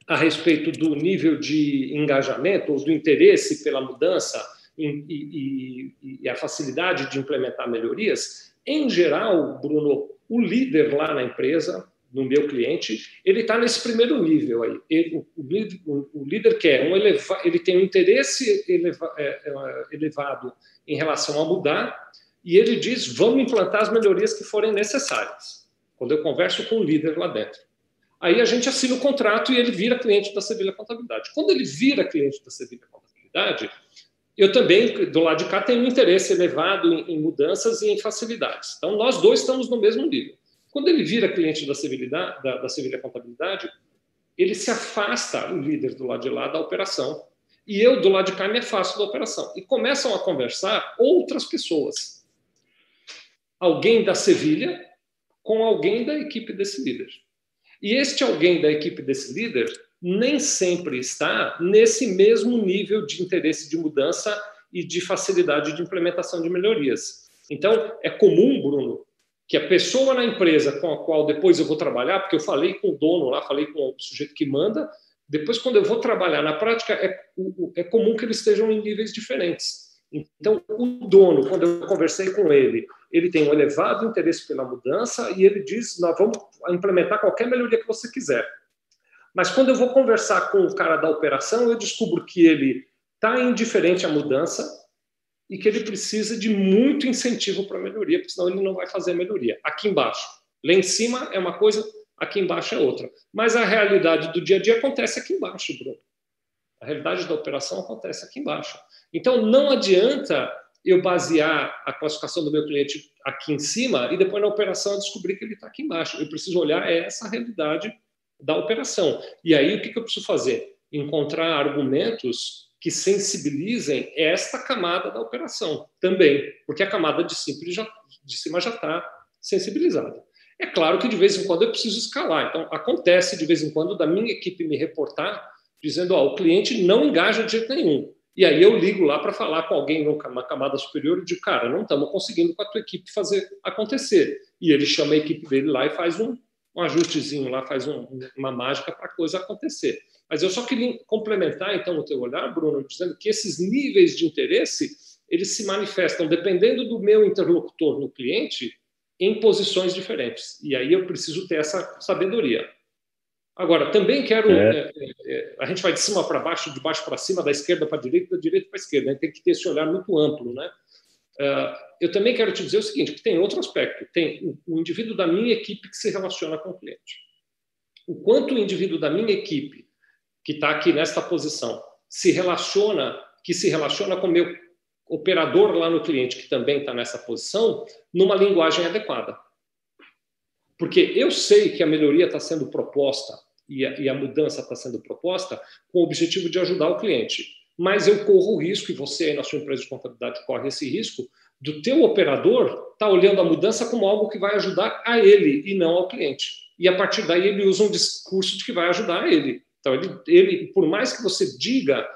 Speaker 1: a respeito do nível de engajamento ou do interesse pela mudança e, e, e, a facilidade de implementar melhorias, em geral, Bruno, o líder lá na empresa, no meu cliente, ele está nesse primeiro nível aí. Ele, o, o, o, líder quer um eleva, ele tem um interesse eleva, é, é, elevado em relação a mudar e ele diz: vamos implantar as melhorias que forem necessárias. Quando eu converso com o líder lá dentro. Aí a gente assina o contrato e ele vira cliente da Sevilha Contabilidade. Quando ele vira cliente da Sevilha Contabilidade, eu também, do lado de cá, tenho um interesse elevado em, mudanças e em facilidades. Então, nós dois estamos no mesmo nível. Quando ele vira cliente da Sevilha, da, da Sevilha Contabilidade, ele se afasta, o líder do lado de lá, da operação. E eu, do lado de cá, me afasto da operação. E começam a conversar outras pessoas alguém da Sevilha com alguém da equipe desse líder. E este alguém da equipe desse líder nem sempre está nesse mesmo nível de interesse de mudança e de facilidade de implementação de melhorias. Então, é comum, Bruno, que a pessoa na empresa com a qual depois eu vou trabalhar, porque eu falei com o dono lá, falei com o sujeito que manda, depois, quando eu vou trabalhar na prática, é, é comum que eles estejam em níveis diferentes. Então, o dono, quando eu conversei com ele, ele tem um elevado interesse pela mudança e ele diz: nós vamos implementar qualquer melhoria que você quiser. Mas quando eu vou conversar com o cara da operação, eu descubro que ele está indiferente à mudança e que ele precisa de muito incentivo para melhoria, porque senão ele não vai fazer a melhoria. Aqui embaixo. Lá em cima é uma coisa, aqui embaixo é outra. Mas a realidade do dia a dia acontece aqui embaixo, Bruno. A realidade da operação acontece aqui embaixo. Então, não adianta eu basear a classificação do meu cliente aqui em cima e depois na operação eu descobrir que ele está aqui embaixo. Eu preciso olhar essa realidade da operação. E aí, o que, que eu preciso fazer? Encontrar argumentos que sensibilizem esta camada da operação também, porque a camada de, já, de cima já está sensibilizada. É claro que de vez em quando eu preciso escalar. Então, acontece de vez em quando da minha equipe me reportar dizendo: ó, o cliente não engaja de jeito nenhum. E aí eu ligo lá para falar com alguém numa camada superior e digo, cara, não estamos conseguindo com a tua equipe fazer acontecer. E ele chama a equipe dele lá e faz um, um ajustezinho lá, faz um, uma mágica para a coisa acontecer. Mas eu só queria complementar então o teu olhar, Bruno, dizendo que esses níveis de interesse eles se manifestam dependendo do meu interlocutor no cliente em posições diferentes. E aí eu preciso ter essa sabedoria. Agora, também quero. É. É, é, a gente vai de cima para baixo, de baixo para cima, da esquerda para a direita, da direita para a esquerda. Né? Tem que ter esse olhar muito amplo. Né? Uh, eu também quero te dizer o seguinte: que tem outro aspecto. Tem o, o indivíduo da minha equipe que se relaciona com o cliente. O quanto o indivíduo da minha equipe, que está aqui nesta posição, se relaciona, que se relaciona com o meu operador lá no cliente, que também está nessa posição, numa linguagem adequada. Porque eu sei que a melhoria está sendo proposta e a, e a mudança está sendo proposta com o objetivo de ajudar o cliente. Mas eu corro o risco, e você na sua empresa de contabilidade corre esse risco, do teu operador estar tá olhando a mudança como algo que vai ajudar a ele e não ao cliente. E a partir daí ele usa um discurso de que vai ajudar ele. Então, ele, ele por mais que você diga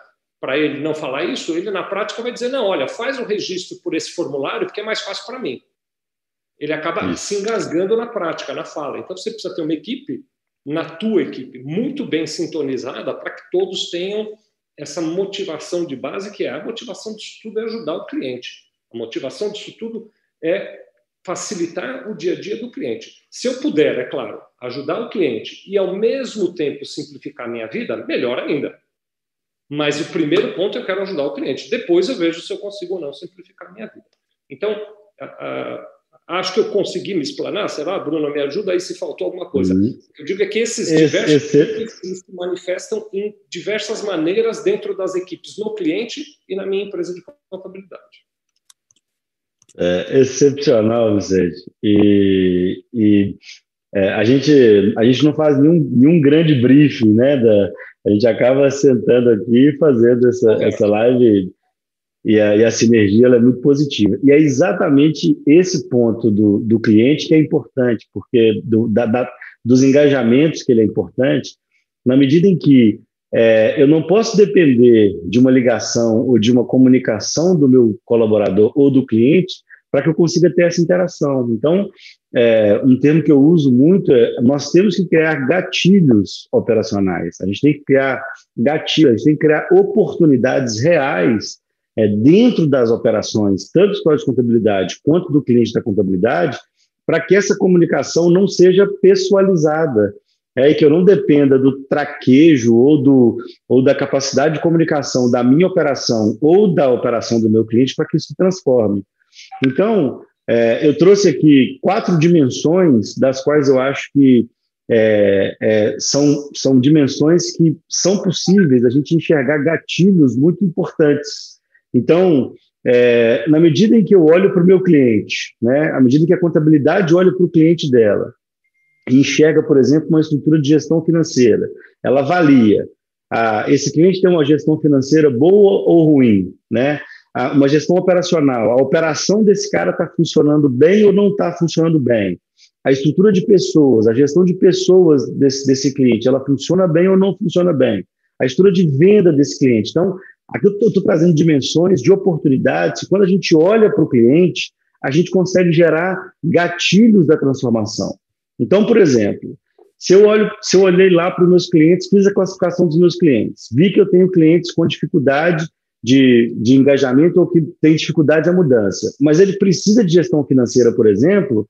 Speaker 1: para ele não falar isso, ele na prática vai dizer: não, olha, faz o registro por esse formulário porque é mais fácil para mim. Ele acaba isso. se engasgando na prática, na fala. Então, você precisa ter uma equipe na tua equipe, muito bem sintonizada, para que todos tenham essa motivação de base, que é a motivação disso tudo é ajudar o cliente. A motivação disso tudo é facilitar o dia a dia do cliente. Se eu puder, é claro, ajudar o cliente e ao mesmo tempo simplificar a minha vida, melhor ainda. Mas o primeiro ponto eu quero ajudar o cliente. Depois eu vejo se eu consigo ou não simplificar a minha vida. Então, acho que eu consegui me explanar. Será, Bruno, me ajuda aí se faltou alguma coisa. Uhum. Eu digo é que esses diversos esse... se manifestam em diversas maneiras dentro das equipes, no cliente e na minha empresa de contabilidade.
Speaker 2: É excepcional, Vicente. E, e é, a, gente, a gente não faz nenhum, nenhum grande briefing, né? Da, a gente acaba sentando aqui e fazendo essa, essa live e a, e a sinergia é muito positiva. E é exatamente esse ponto do, do cliente que é importante, porque do, da, da, dos engajamentos que ele é importante, na medida em que é, eu não posso depender de uma ligação ou de uma comunicação do meu colaborador ou do cliente para que eu consiga ter essa interação. Então, é, um termo que eu uso muito é nós temos que criar gatilhos operacionais. A gente tem que criar gatilhos, a gente tem que criar oportunidades reais é, dentro das operações, tanto do escritório de contabilidade quanto do cliente da contabilidade, para que essa comunicação não seja pessoalizada. É, e que eu não dependa do traquejo ou, do, ou da capacidade de comunicação da minha operação ou da operação do meu cliente para que isso se transforme. Então, é, eu trouxe aqui quatro dimensões, das quais eu acho que é, é, são, são dimensões que são possíveis a gente enxergar gatilhos muito importantes então, é, na medida em que eu olho para o meu cliente, né, à medida que a contabilidade olha para o cliente dela e enxerga, por exemplo, uma estrutura de gestão financeira, ela avalia, ah, esse cliente tem uma gestão financeira boa ou ruim, né? Ah, uma gestão operacional, a operação desse cara está funcionando bem ou não está funcionando bem? A estrutura de pessoas, a gestão de pessoas desse, desse cliente, ela funciona bem ou não funciona bem? A estrutura de venda desse cliente. Então, Aqui eu estou trazendo dimensões de oportunidades. Quando a gente olha para o cliente, a gente consegue gerar gatilhos da transformação. Então, por exemplo, se eu, olho, se eu olhei lá para os meus clientes, fiz a classificação dos meus clientes, vi que eu tenho clientes com dificuldade de, de engajamento ou que tem dificuldade à mudança, mas ele precisa de gestão financeira, por exemplo,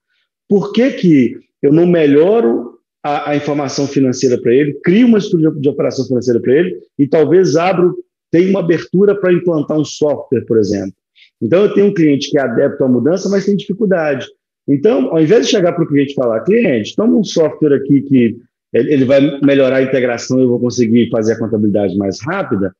Speaker 2: por que, que eu não melhoro a, a informação financeira para ele, crio uma estrutura de, de operação financeira para ele e talvez abro tem uma abertura para implantar um software, por exemplo. Então, eu tenho um cliente que é adepto à mudança, mas tem dificuldade. Então, ao invés de chegar para o cliente e falar, cliente, toma um software aqui que ele vai melhorar a integração eu vou conseguir fazer a contabilidade mais rápida,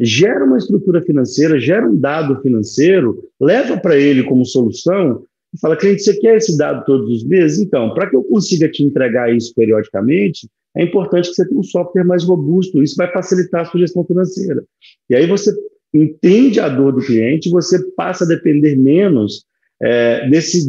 Speaker 2: gera uma estrutura financeira, gera um dado financeiro, leva para ele como solução e fala, cliente, você quer esse dado todos os meses? Então, para que eu consiga te entregar isso periodicamente, é importante que você tenha um software mais robusto. Isso vai facilitar a sua gestão financeira. E aí você entende a dor do cliente, você passa a depender menos é, desse,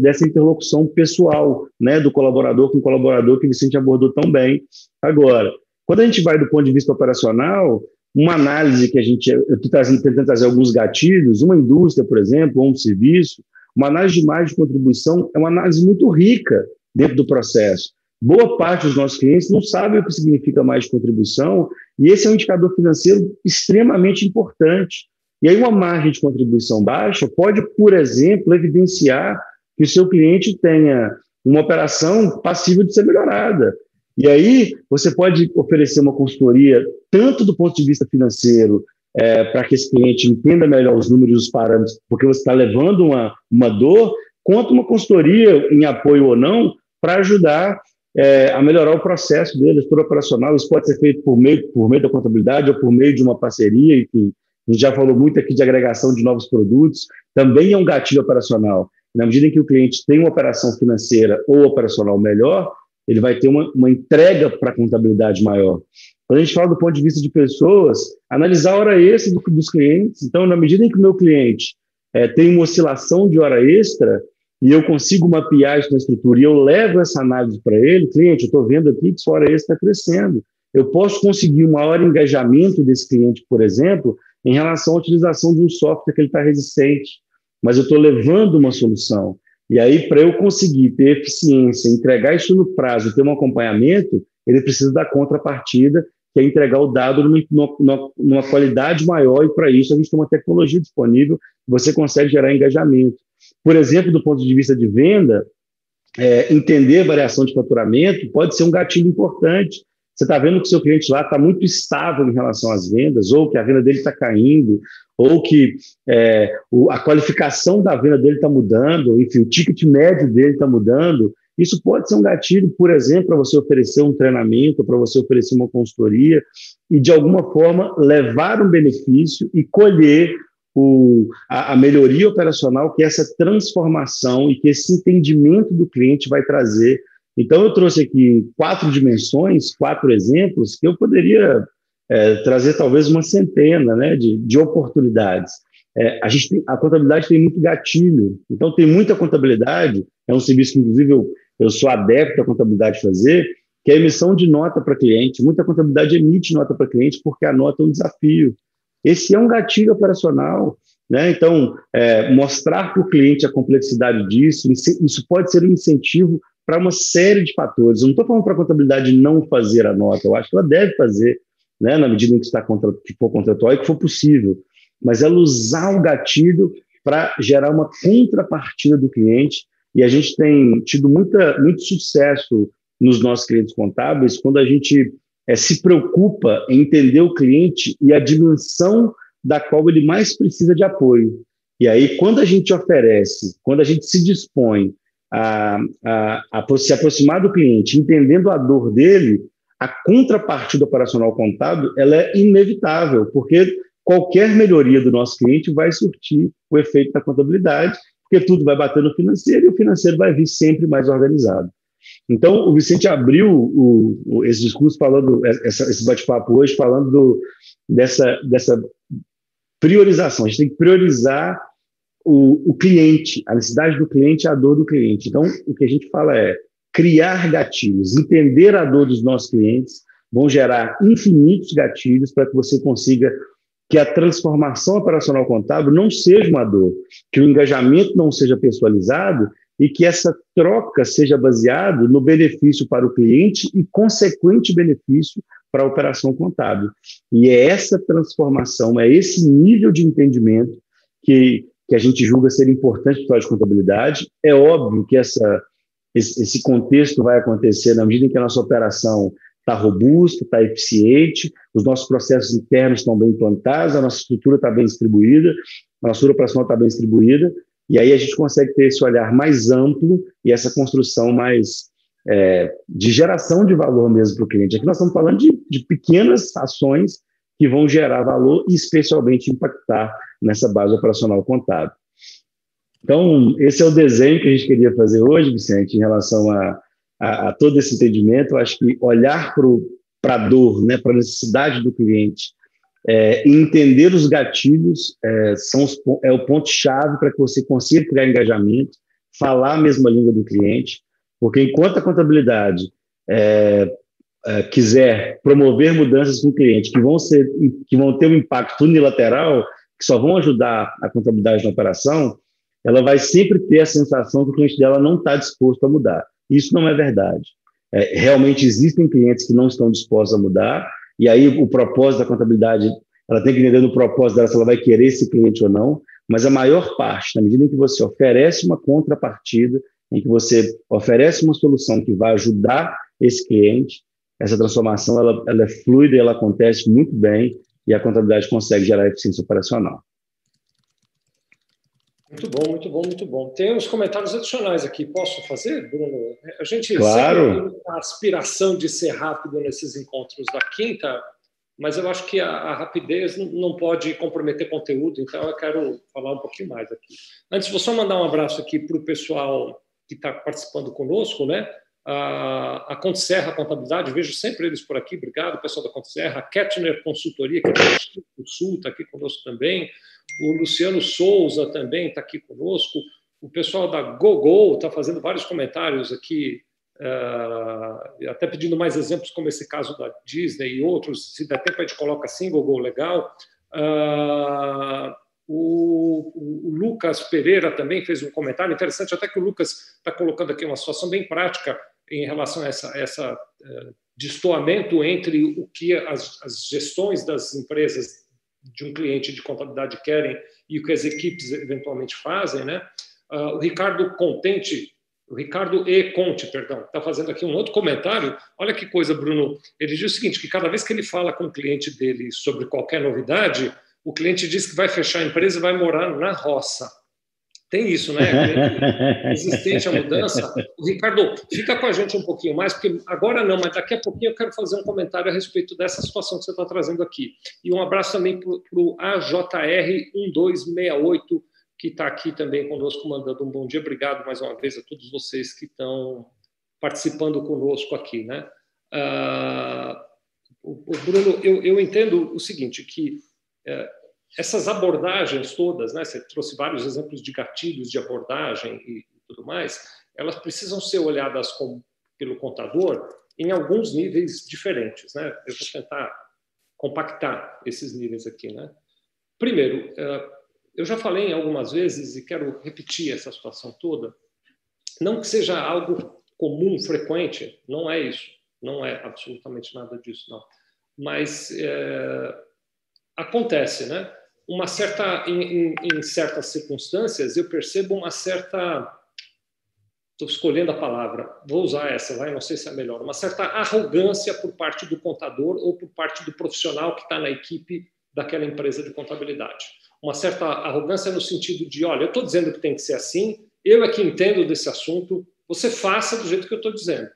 Speaker 2: dessa interlocução pessoal, né, do colaborador com o colaborador que o Vicente abordou tão bem agora. Quando a gente vai do ponto de vista operacional, uma análise que a gente, eu estou tentando trazer alguns gatilhos, uma indústria, por exemplo, ou um serviço, uma análise de margem de contribuição é uma análise muito rica dentro do processo. Boa parte dos nossos clientes não sabe o que significa mais contribuição, e esse é um indicador financeiro extremamente importante. E aí, uma margem de contribuição baixa pode, por exemplo, evidenciar que o seu cliente tenha uma operação passível de ser melhorada. E aí, você pode oferecer uma consultoria, tanto do ponto de vista financeiro, é, para que esse cliente entenda melhor os números e os parâmetros, porque você está levando uma, uma dor, quanto uma consultoria, em apoio ou não, para ajudar é, a melhorar o processo dele, a operacional. Isso pode ser feito por meio, por meio da contabilidade ou por meio de uma parceria, enfim. A gente já falou muito aqui de agregação de novos produtos, também é um gatilho operacional. Na medida em que o cliente tem uma operação financeira ou operacional melhor, ele vai ter uma, uma entrega para a contabilidade maior. Quando a gente fala do ponto de vista de pessoas, analisar a hora extra do, dos clientes. Então, na medida em que o meu cliente é, tem uma oscilação de hora extra, e eu consigo mapear isso na estrutura e eu levo essa análise para ele, cliente, eu estou vendo aqui que sua hora extra está crescendo. Eu posso conseguir um maior engajamento desse cliente, por exemplo, em relação à utilização de um software que ele está resistente, mas eu estou levando uma solução. E aí, para eu conseguir ter eficiência, entregar isso no prazo, ter um acompanhamento, ele precisa da contrapartida que é entregar o dado numa, numa, numa qualidade maior, e para isso a gente tem uma tecnologia disponível, você consegue gerar engajamento. Por exemplo, do ponto de vista de venda, é, entender variação de faturamento pode ser um gatilho importante. Você está vendo que o seu cliente lá está muito estável em relação às vendas, ou que a venda dele está caindo, ou que é, o, a qualificação da venda dele está mudando, enfim, o ticket médio dele está mudando. Isso pode ser um gatilho, por exemplo, para você oferecer um treinamento, para você oferecer uma consultoria e, de alguma forma, levar um benefício e colher o, a, a, melhoria operacional que essa transformação e que esse entendimento do cliente vai trazer. Então, eu trouxe aqui quatro dimensões, quatro exemplos, que eu poderia é, trazer talvez uma centena né, de, de oportunidades. É, a, gente tem, a contabilidade tem muito gatilho, então tem muita contabilidade, é um serviço que, inclusive, eu, eu sou adepto à contabilidade fazer, que é a emissão de nota para cliente. Muita contabilidade emite nota para cliente porque a nota é um desafio. Esse é um gatilho operacional. Né? Então, é, mostrar para o cliente a complexidade disso, isso pode ser um incentivo para uma série de fatores. Eu não estou falando para a contabilidade não fazer a nota, eu acho que ela deve fazer, né, na medida em que está contra, que for contratual e que for possível, mas ela usar o gatilho para gerar uma contrapartida do cliente. E a gente tem tido muita, muito sucesso nos nossos clientes contábeis quando a gente é, se preocupa em entender o cliente e a dimensão da qual ele mais precisa de apoio. E aí, quando a gente oferece, quando a gente se dispõe a, a, a se aproximar do cliente, entendendo a dor dele, a contrapartida operacional contábil ela é inevitável, porque qualquer melhoria do nosso cliente vai surtir o efeito da contabilidade, porque tudo vai bater no financeiro e o financeiro vai vir sempre mais organizado. Então, o Vicente abriu o, o, esse discurso falando, essa, esse bate-papo hoje, falando do, dessa, dessa priorização. A gente tem que priorizar o, o cliente, a necessidade do cliente a dor do cliente. Então, o que a gente fala é criar gatilhos, entender a dor dos nossos clientes, vão gerar infinitos gatilhos para que você consiga que a transformação operacional contábil não seja uma dor, que o engajamento não seja pessoalizado e que essa troca seja baseada no benefício para o cliente e consequente benefício para a operação contábil. E é essa transformação, é esse nível de entendimento que, que a gente julga ser importante para a de contabilidade. É óbvio que essa, esse, contexto vai acontecer na medida em que a nossa operação está robusta, está eficiente, os nossos processos internos estão bem implantados, a nossa estrutura está bem distribuída, a nossa operacional está bem distribuída, e aí a gente consegue ter esse olhar mais amplo e essa construção mais é, de geração de valor mesmo para o cliente. Aqui nós estamos falando de, de pequenas ações que vão gerar valor e especialmente impactar nessa base operacional contábil. Então, esse é o desenho que a gente queria fazer hoje, Vicente, em relação a, a, a todo esse entendimento. Eu acho que olhar para a dor, né, para a necessidade do cliente, é, entender os gatilhos é, são os, é o ponto-chave para que você consiga criar engajamento, falar a mesma língua do cliente, porque enquanto a contabilidade é, é, quiser promover mudanças com o cliente que vão, ser, que vão ter um impacto unilateral, que só vão ajudar a contabilidade na operação, ela vai sempre ter a sensação que o cliente dela não está disposto a mudar. Isso não é verdade. É, realmente existem clientes que não estão dispostos a mudar, e aí o propósito da contabilidade, ela tem que entender no propósito dela se ela vai querer esse cliente ou não, mas a maior parte, na medida em que você oferece uma contrapartida, em que você oferece uma solução que vai ajudar esse cliente, essa transformação ela, ela é fluida ela acontece muito bem e a contabilidade consegue gerar eficiência operacional.
Speaker 1: Muito bom, muito bom, muito bom. Tem uns comentários adicionais aqui. Posso fazer, Bruno? A gente
Speaker 2: claro.
Speaker 1: sempre tem a aspiração de ser rápido nesses encontros da quinta, mas eu acho que a, a rapidez não, pode comprometer conteúdo, então eu quero falar um pouquinho mais aqui. Antes, vou só mandar um abraço aqui para o pessoal que está participando conosco, né? A, a Conte Serra Contabilidade, vejo sempre eles por aqui, obrigado, pessoal da Conte Serra. A Kettner Consultoria, que é do Sul, está aqui conosco também. O Luciano Souza também está aqui conosco. O pessoal da GoGo está fazendo vários comentários aqui, uh, até pedindo mais exemplos, como esse caso da Disney e outros. Se der tempo, a gente coloca assim, GoGo legal. Uh, o, o, Lucas Pereira também fez um comentário interessante, até que o Lucas está colocando aqui uma situação bem prática em relação a essa, essa uh, destoamento entre o que as, as gestões das empresas de um cliente de contabilidade querem e o que as equipes eventualmente fazem, né? Uh, o Ricardo Contente, o Ricardo E. Conte, perdão, está fazendo aqui um outro comentário. Olha que coisa, Bruno. Ele diz o seguinte: que cada vez que ele fala com o cliente dele sobre qualquer novidade, o cliente diz que vai fechar a empresa e vai morar na roça. Tem isso, né? Resistente à mudança. Ricardo, fica com a gente um pouquinho mais, porque agora não, mas daqui a pouquinho eu quero fazer um comentário a respeito dessa situação que você está trazendo aqui. E um abraço também para o AJR1268, que está aqui também conosco, mandando um bom dia. Obrigado mais uma vez a todos vocês que estão participando conosco aqui, né? Uh, Bruno, eu, eu entendo o seguinte, que uh, essas abordagens todas, né, você trouxe vários exemplos de gatilhos de abordagem e tudo mais, elas precisam ser olhadas com, pelo contador em alguns níveis diferentes. Né? Eu vou tentar compactar esses níveis aqui. Né? Primeiro, eh, eu já falei algumas vezes e quero repetir essa situação toda, não que seja algo comum, frequente, não é isso, não é absolutamente nada disso, não. Mas é, acontece, né? Uma certa, em, em, em, certas circunstâncias, eu percebo uma certa, estou escolhendo a palavra, vou usar essa, vai, não sei se é melhor, uma certa arrogância por parte do contador ou por parte do profissional que está na equipe daquela empresa de contabilidade. Uma certa arrogância no sentido de, olha, eu estou dizendo que tem que ser assim, eu é que entendo desse assunto, você faça do jeito que eu estou dizendo.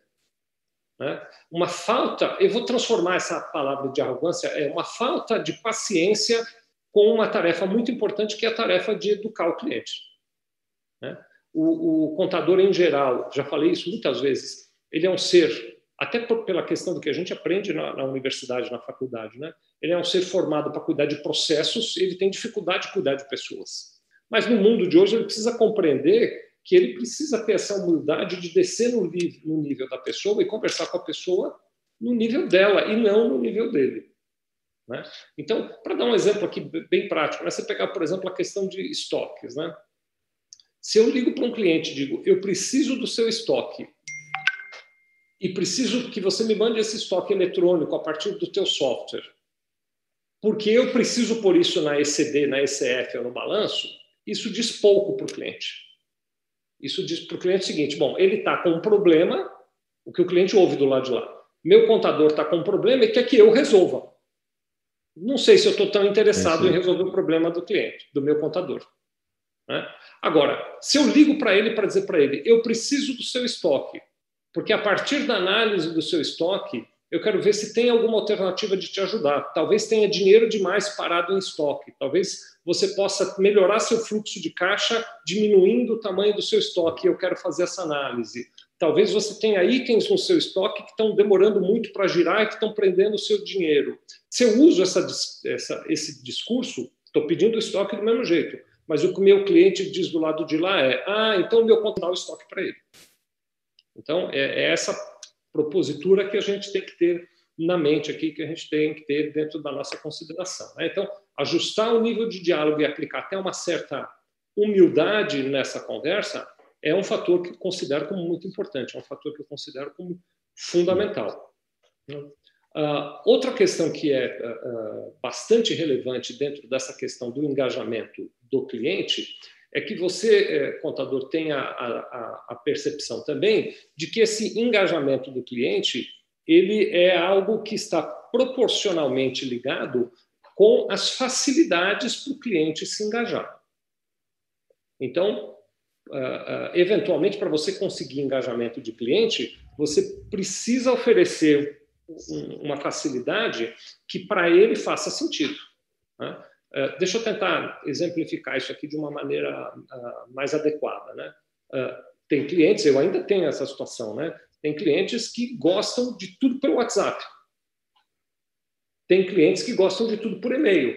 Speaker 1: Né? Uma falta, eu vou transformar essa palavra de arrogância, é uma falta de paciência com uma tarefa muito importante, que é a tarefa de educar o cliente. Né? O, o, contador, em geral, já falei isso muitas vezes, ele é um ser, até por, pela questão do que a gente aprende na, na universidade, na faculdade, né? ele é um ser formado para cuidar de processos, ele tem dificuldade de cuidar de pessoas. Mas no mundo de hoje, ele precisa compreender que ele precisa ter essa humildade de descer no, no nível da pessoa e conversar com a pessoa no nível dela e não no nível dele. Né? Então, para dar um exemplo aqui bem prático, né? você pegar, por exemplo, a questão de estoques. Né? Se eu ligo para um cliente e digo, eu preciso do seu estoque e preciso que você me mande esse estoque eletrônico a partir do teu software, porque eu preciso pôr isso na ECD, na ECF ou no balanço, isso diz pouco para o cliente. Isso diz para o cliente o seguinte: bom, ele está com um problema, o que o cliente ouve do lado de lá. Meu contador está com um problema e quer que eu resolva. Não sei se eu estou tão interessado é em resolver o problema do cliente, do meu contador. Né? Agora, se eu ligo para ele para dizer para ele, eu preciso do seu estoque, porque a partir da análise do seu estoque, eu quero ver se tem alguma alternativa de te ajudar. Talvez tenha dinheiro demais parado em estoque. Talvez você possa melhorar seu fluxo de caixa diminuindo o tamanho do seu estoque. Eu quero fazer essa análise. Talvez você tenha itens no seu estoque que estão demorando muito para girar e que estão prendendo o seu dinheiro. Se eu uso essa, essa, esse discurso, estou pedindo o estoque do mesmo jeito, mas o que o meu cliente diz do lado de lá é: ah, então meu conto dá o estoque para ele. Então, é, é essa propositura que a gente tem que ter na mente aqui, que a gente tem que ter dentro da nossa consideração. Né? Então, ajustar o nível de diálogo e aplicar até uma certa humildade nessa conversa é um fator que eu considero como muito importante, é um fator que eu considero como fundamental. Uh, outra questão que é uh, bastante relevante dentro dessa questão do engajamento do cliente é que você, é, contador, tenha a, percepção também de que esse engajamento do cliente ele é algo que está proporcionalmente ligado com as facilidades para o cliente se engajar. Então, uh, uh, eventualmente, para você conseguir engajamento de cliente, você precisa oferecer um, uma facilidade que para ele faça sentido. Né? Uh, deixa eu tentar exemplificar isso aqui de uma maneira mais adequada. Né? Tem clientes, eu ainda tenho essa situação, né? tem clientes que gostam de tudo pelo WhatsApp. Tem clientes que gostam de tudo por e-mail.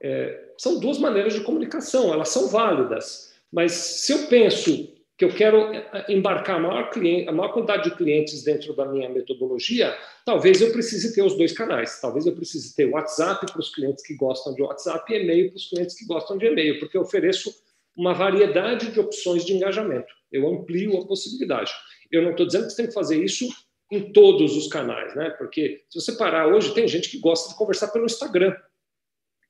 Speaker 1: É, são duas maneiras de comunicação, elas são válidas. Mas se eu penso que eu quero embarcar a maior, cliente, a maior quantidade de clientes dentro da minha metodologia, talvez eu precise ter os dois canais. Talvez eu precise ter WhatsApp para os clientes que gostam de WhatsApp e e-mail para os clientes que gostam de e-mail, porque eu ofereço uma variedade de opções de engajamento. Eu amplio a possibilidade. Eu não estou dizendo que você tem que fazer isso em todos os canais, né? Porque se você parar hoje, tem gente que gosta de conversar pelo Instagram,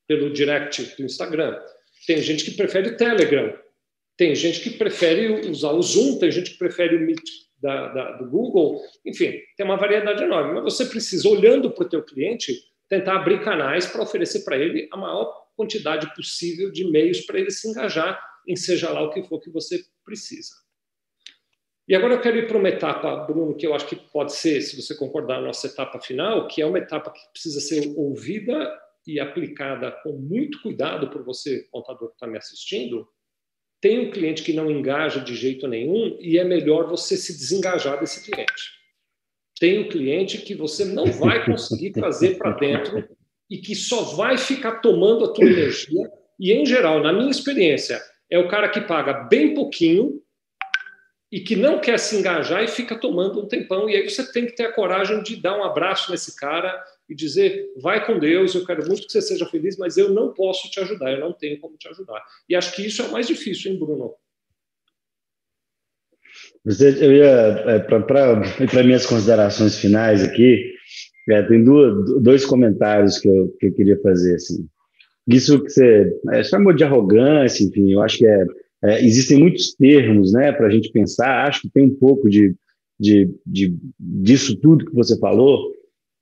Speaker 1: pelo direct do Instagram. Tem gente que prefere o Telegram. Tem gente que prefere usar o Zoom, tem gente que prefere o Meet da, da, do Google. Enfim, tem uma variedade enorme. Mas você precisa, olhando para o teu cliente, tentar abrir canais para oferecer para ele a maior quantidade possível de meios para ele se engajar em seja lá o que for que você precisa. E agora eu quero ir para uma etapa, Bruno, que eu acho que pode ser, se você concordar, a nossa etapa final, que é uma etapa que precisa ser ouvida e aplicada com muito cuidado por você, contador que está me assistindo. Tem um cliente que não engaja de jeito nenhum e é melhor você se desengajar desse cliente. Tem um cliente que você não vai conseguir trazer para dentro e que só vai ficar tomando a tua energia. E, em geral, na minha experiência, é o cara que paga bem pouquinho e que não quer se engajar e fica tomando um tempão. E aí você tem que ter a coragem de dar um abraço nesse cara e dizer: vai com Deus, eu quero muito que você seja feliz, mas eu não posso te ajudar, eu não tenho como te ajudar. E acho que isso é o mais difícil, hein, Bruno?
Speaker 2: Eu ia, é, para minhas considerações finais aqui, é, tem duas, dois comentários que eu, que eu queria fazer. Assim. Isso que você é, chamou de arrogância, enfim, eu acho que é é, existem muitos termos né, para a gente pensar, acho que tem um pouco de, de, de disso tudo que você falou,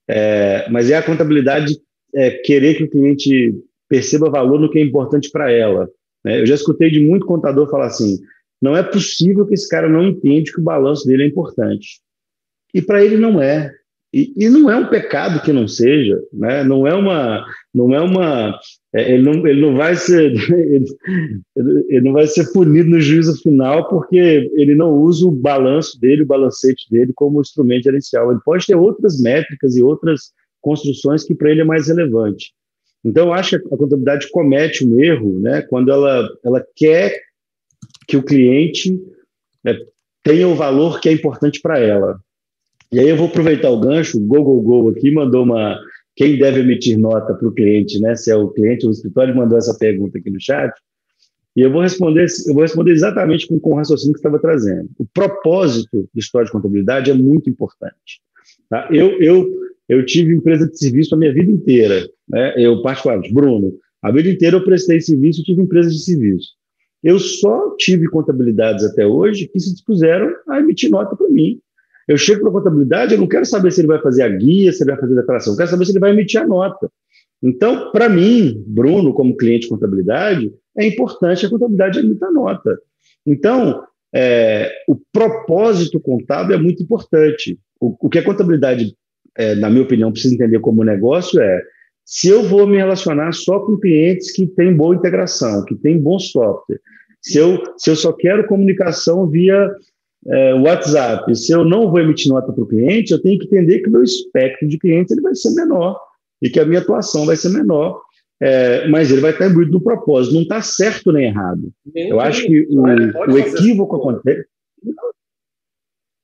Speaker 2: é, mas é a contabilidade é, querer que o cliente perceba valor no que é importante para ela. Né? Eu já escutei de muito contador falar assim: não é possível que esse cara não entende que o balanço dele é importante. E para ele não é. E, e, não é um pecado que não seja, né? não é uma, não é uma, ele, não, ele não vai ser, ele, não vai ser punido no juízo final porque ele não usa o balanço dele, o balancete dele como instrumento gerencial. Ele pode ter outras métricas e outras construções que para ele é mais relevante. Então, acho que a contabilidade comete um erro, né? Quando ela, ela quer que o cliente né, tenha o valor que é importante para ela. E aí eu vou aproveitar o gancho, o Go, Go, Go aqui mandou uma. Quem deve emitir nota para o cliente, né? Se é o cliente ou o escritório, mandou essa pergunta aqui no chat. E eu vou responder, eu vou responder exatamente com, com o raciocínio que estava trazendo. O propósito do história de contabilidade é muito importante. Tá? Eu, eu, eu tive empresa de serviço a minha vida inteira. Né? Eu, particularmente, Bruno, a vida inteira eu prestei serviço e tive empresa de serviço. Eu só tive contabilidades até hoje que se dispuseram a emitir nota para mim eu chego para a contabilidade, eu não quero saber se ele vai fazer a guia, se ele vai fazer a declaração, eu quero saber se ele vai emitir a nota. Então, para mim, Bruno, como cliente de contabilidade, é importante a contabilidade emitir a nota. Então, é, o propósito contábil é muito importante. O, o que a contabilidade, é, na minha opinião, precisa entender como negócio é se eu vou me relacionar só com clientes que têm boa integração, que têm bom software, se eu, se eu só quero comunicação via é, WhatsApp, se eu não vou emitir nota para o cliente, eu tenho que entender que o meu espectro de clientes ele vai ser menor e que a minha atuação vai ser menor, é, mas ele vai estar imbuído no propósito. Não está certo nem errado. eu acho que o, o equívoco acontece.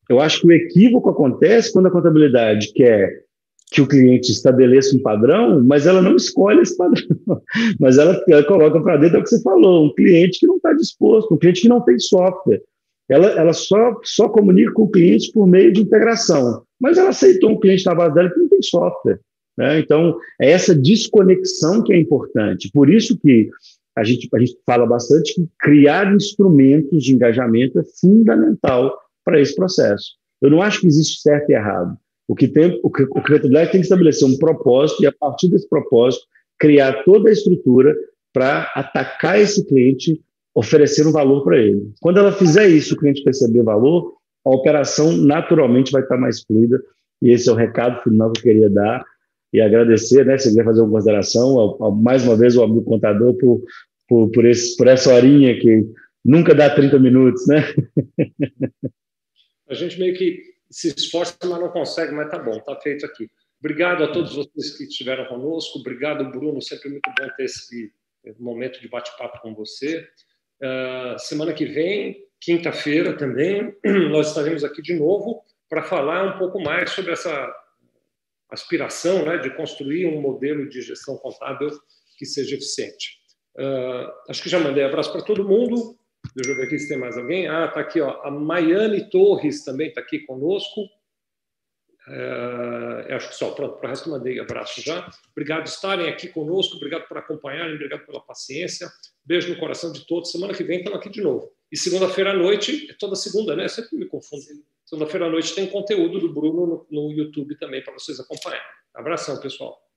Speaker 2: Eu acho que o equívoco acontece quando a contabilidade quer que o cliente estabeleça um padrão, mas ela não escolhe esse padrão. Mas ela, ela coloca para dentro é o que você falou, um cliente que não está disposto, um cliente que não tem software, ela, ela só, só comunica com o cliente por meio de integração. Mas ela aceitou um cliente na base dela que não tem software. Né? Então, é essa desconexão que é importante. Por isso que a gente, a gente fala bastante que criar instrumentos de engajamento é fundamental para esse processo. Eu não acho que existe certo e errado. O que tem, o o criatividade tem que estabelecer um propósito e, a partir desse propósito, criar toda a estrutura para atacar esse cliente oferecer um valor para ele. Quando ela fizer isso, o cliente perceber valor, a operação naturalmente vai estar mais fluida. E esse é o recado final que eu queria dar e agradecer, né? Se quiser fazer uma consideração, ao, ao, mais uma vez, o amigo contador por, por, por, esse, por essa horinha que nunca dá 30 minutos, né?
Speaker 1: A gente meio que se esforça, mas não consegue, mas tá bom, tá feito aqui. Obrigado a todos vocês que estiveram conosco. Obrigado, Bruno. Sempre muito bom ter esse momento de bate-papo com você. Uh, semana que vem, quinta-feira também, nós estaremos aqui de novo para falar um pouco mais sobre essa aspiração né, de construir um modelo de gestão contábil que seja eficiente. Uh, acho que já mandei abraço para todo mundo. Deixa eu ver aqui se tem mais alguém. Ah, está aqui, ó. A Maiane Torres também está aqui conosco. É, acho que só, pronto, para o resto mandei abraço já. Obrigado por estarem aqui conosco, obrigado por acompanharem, obrigado pela paciência. Beijo no coração de todos. Semana que vem estamos aqui de novo. E segunda-feira à noite, é toda segunda, né? Eu sempre me confundo. Segunda-feira à noite tem conteúdo do Bruno no, no YouTube também para vocês acompanharem. Abração, pessoal.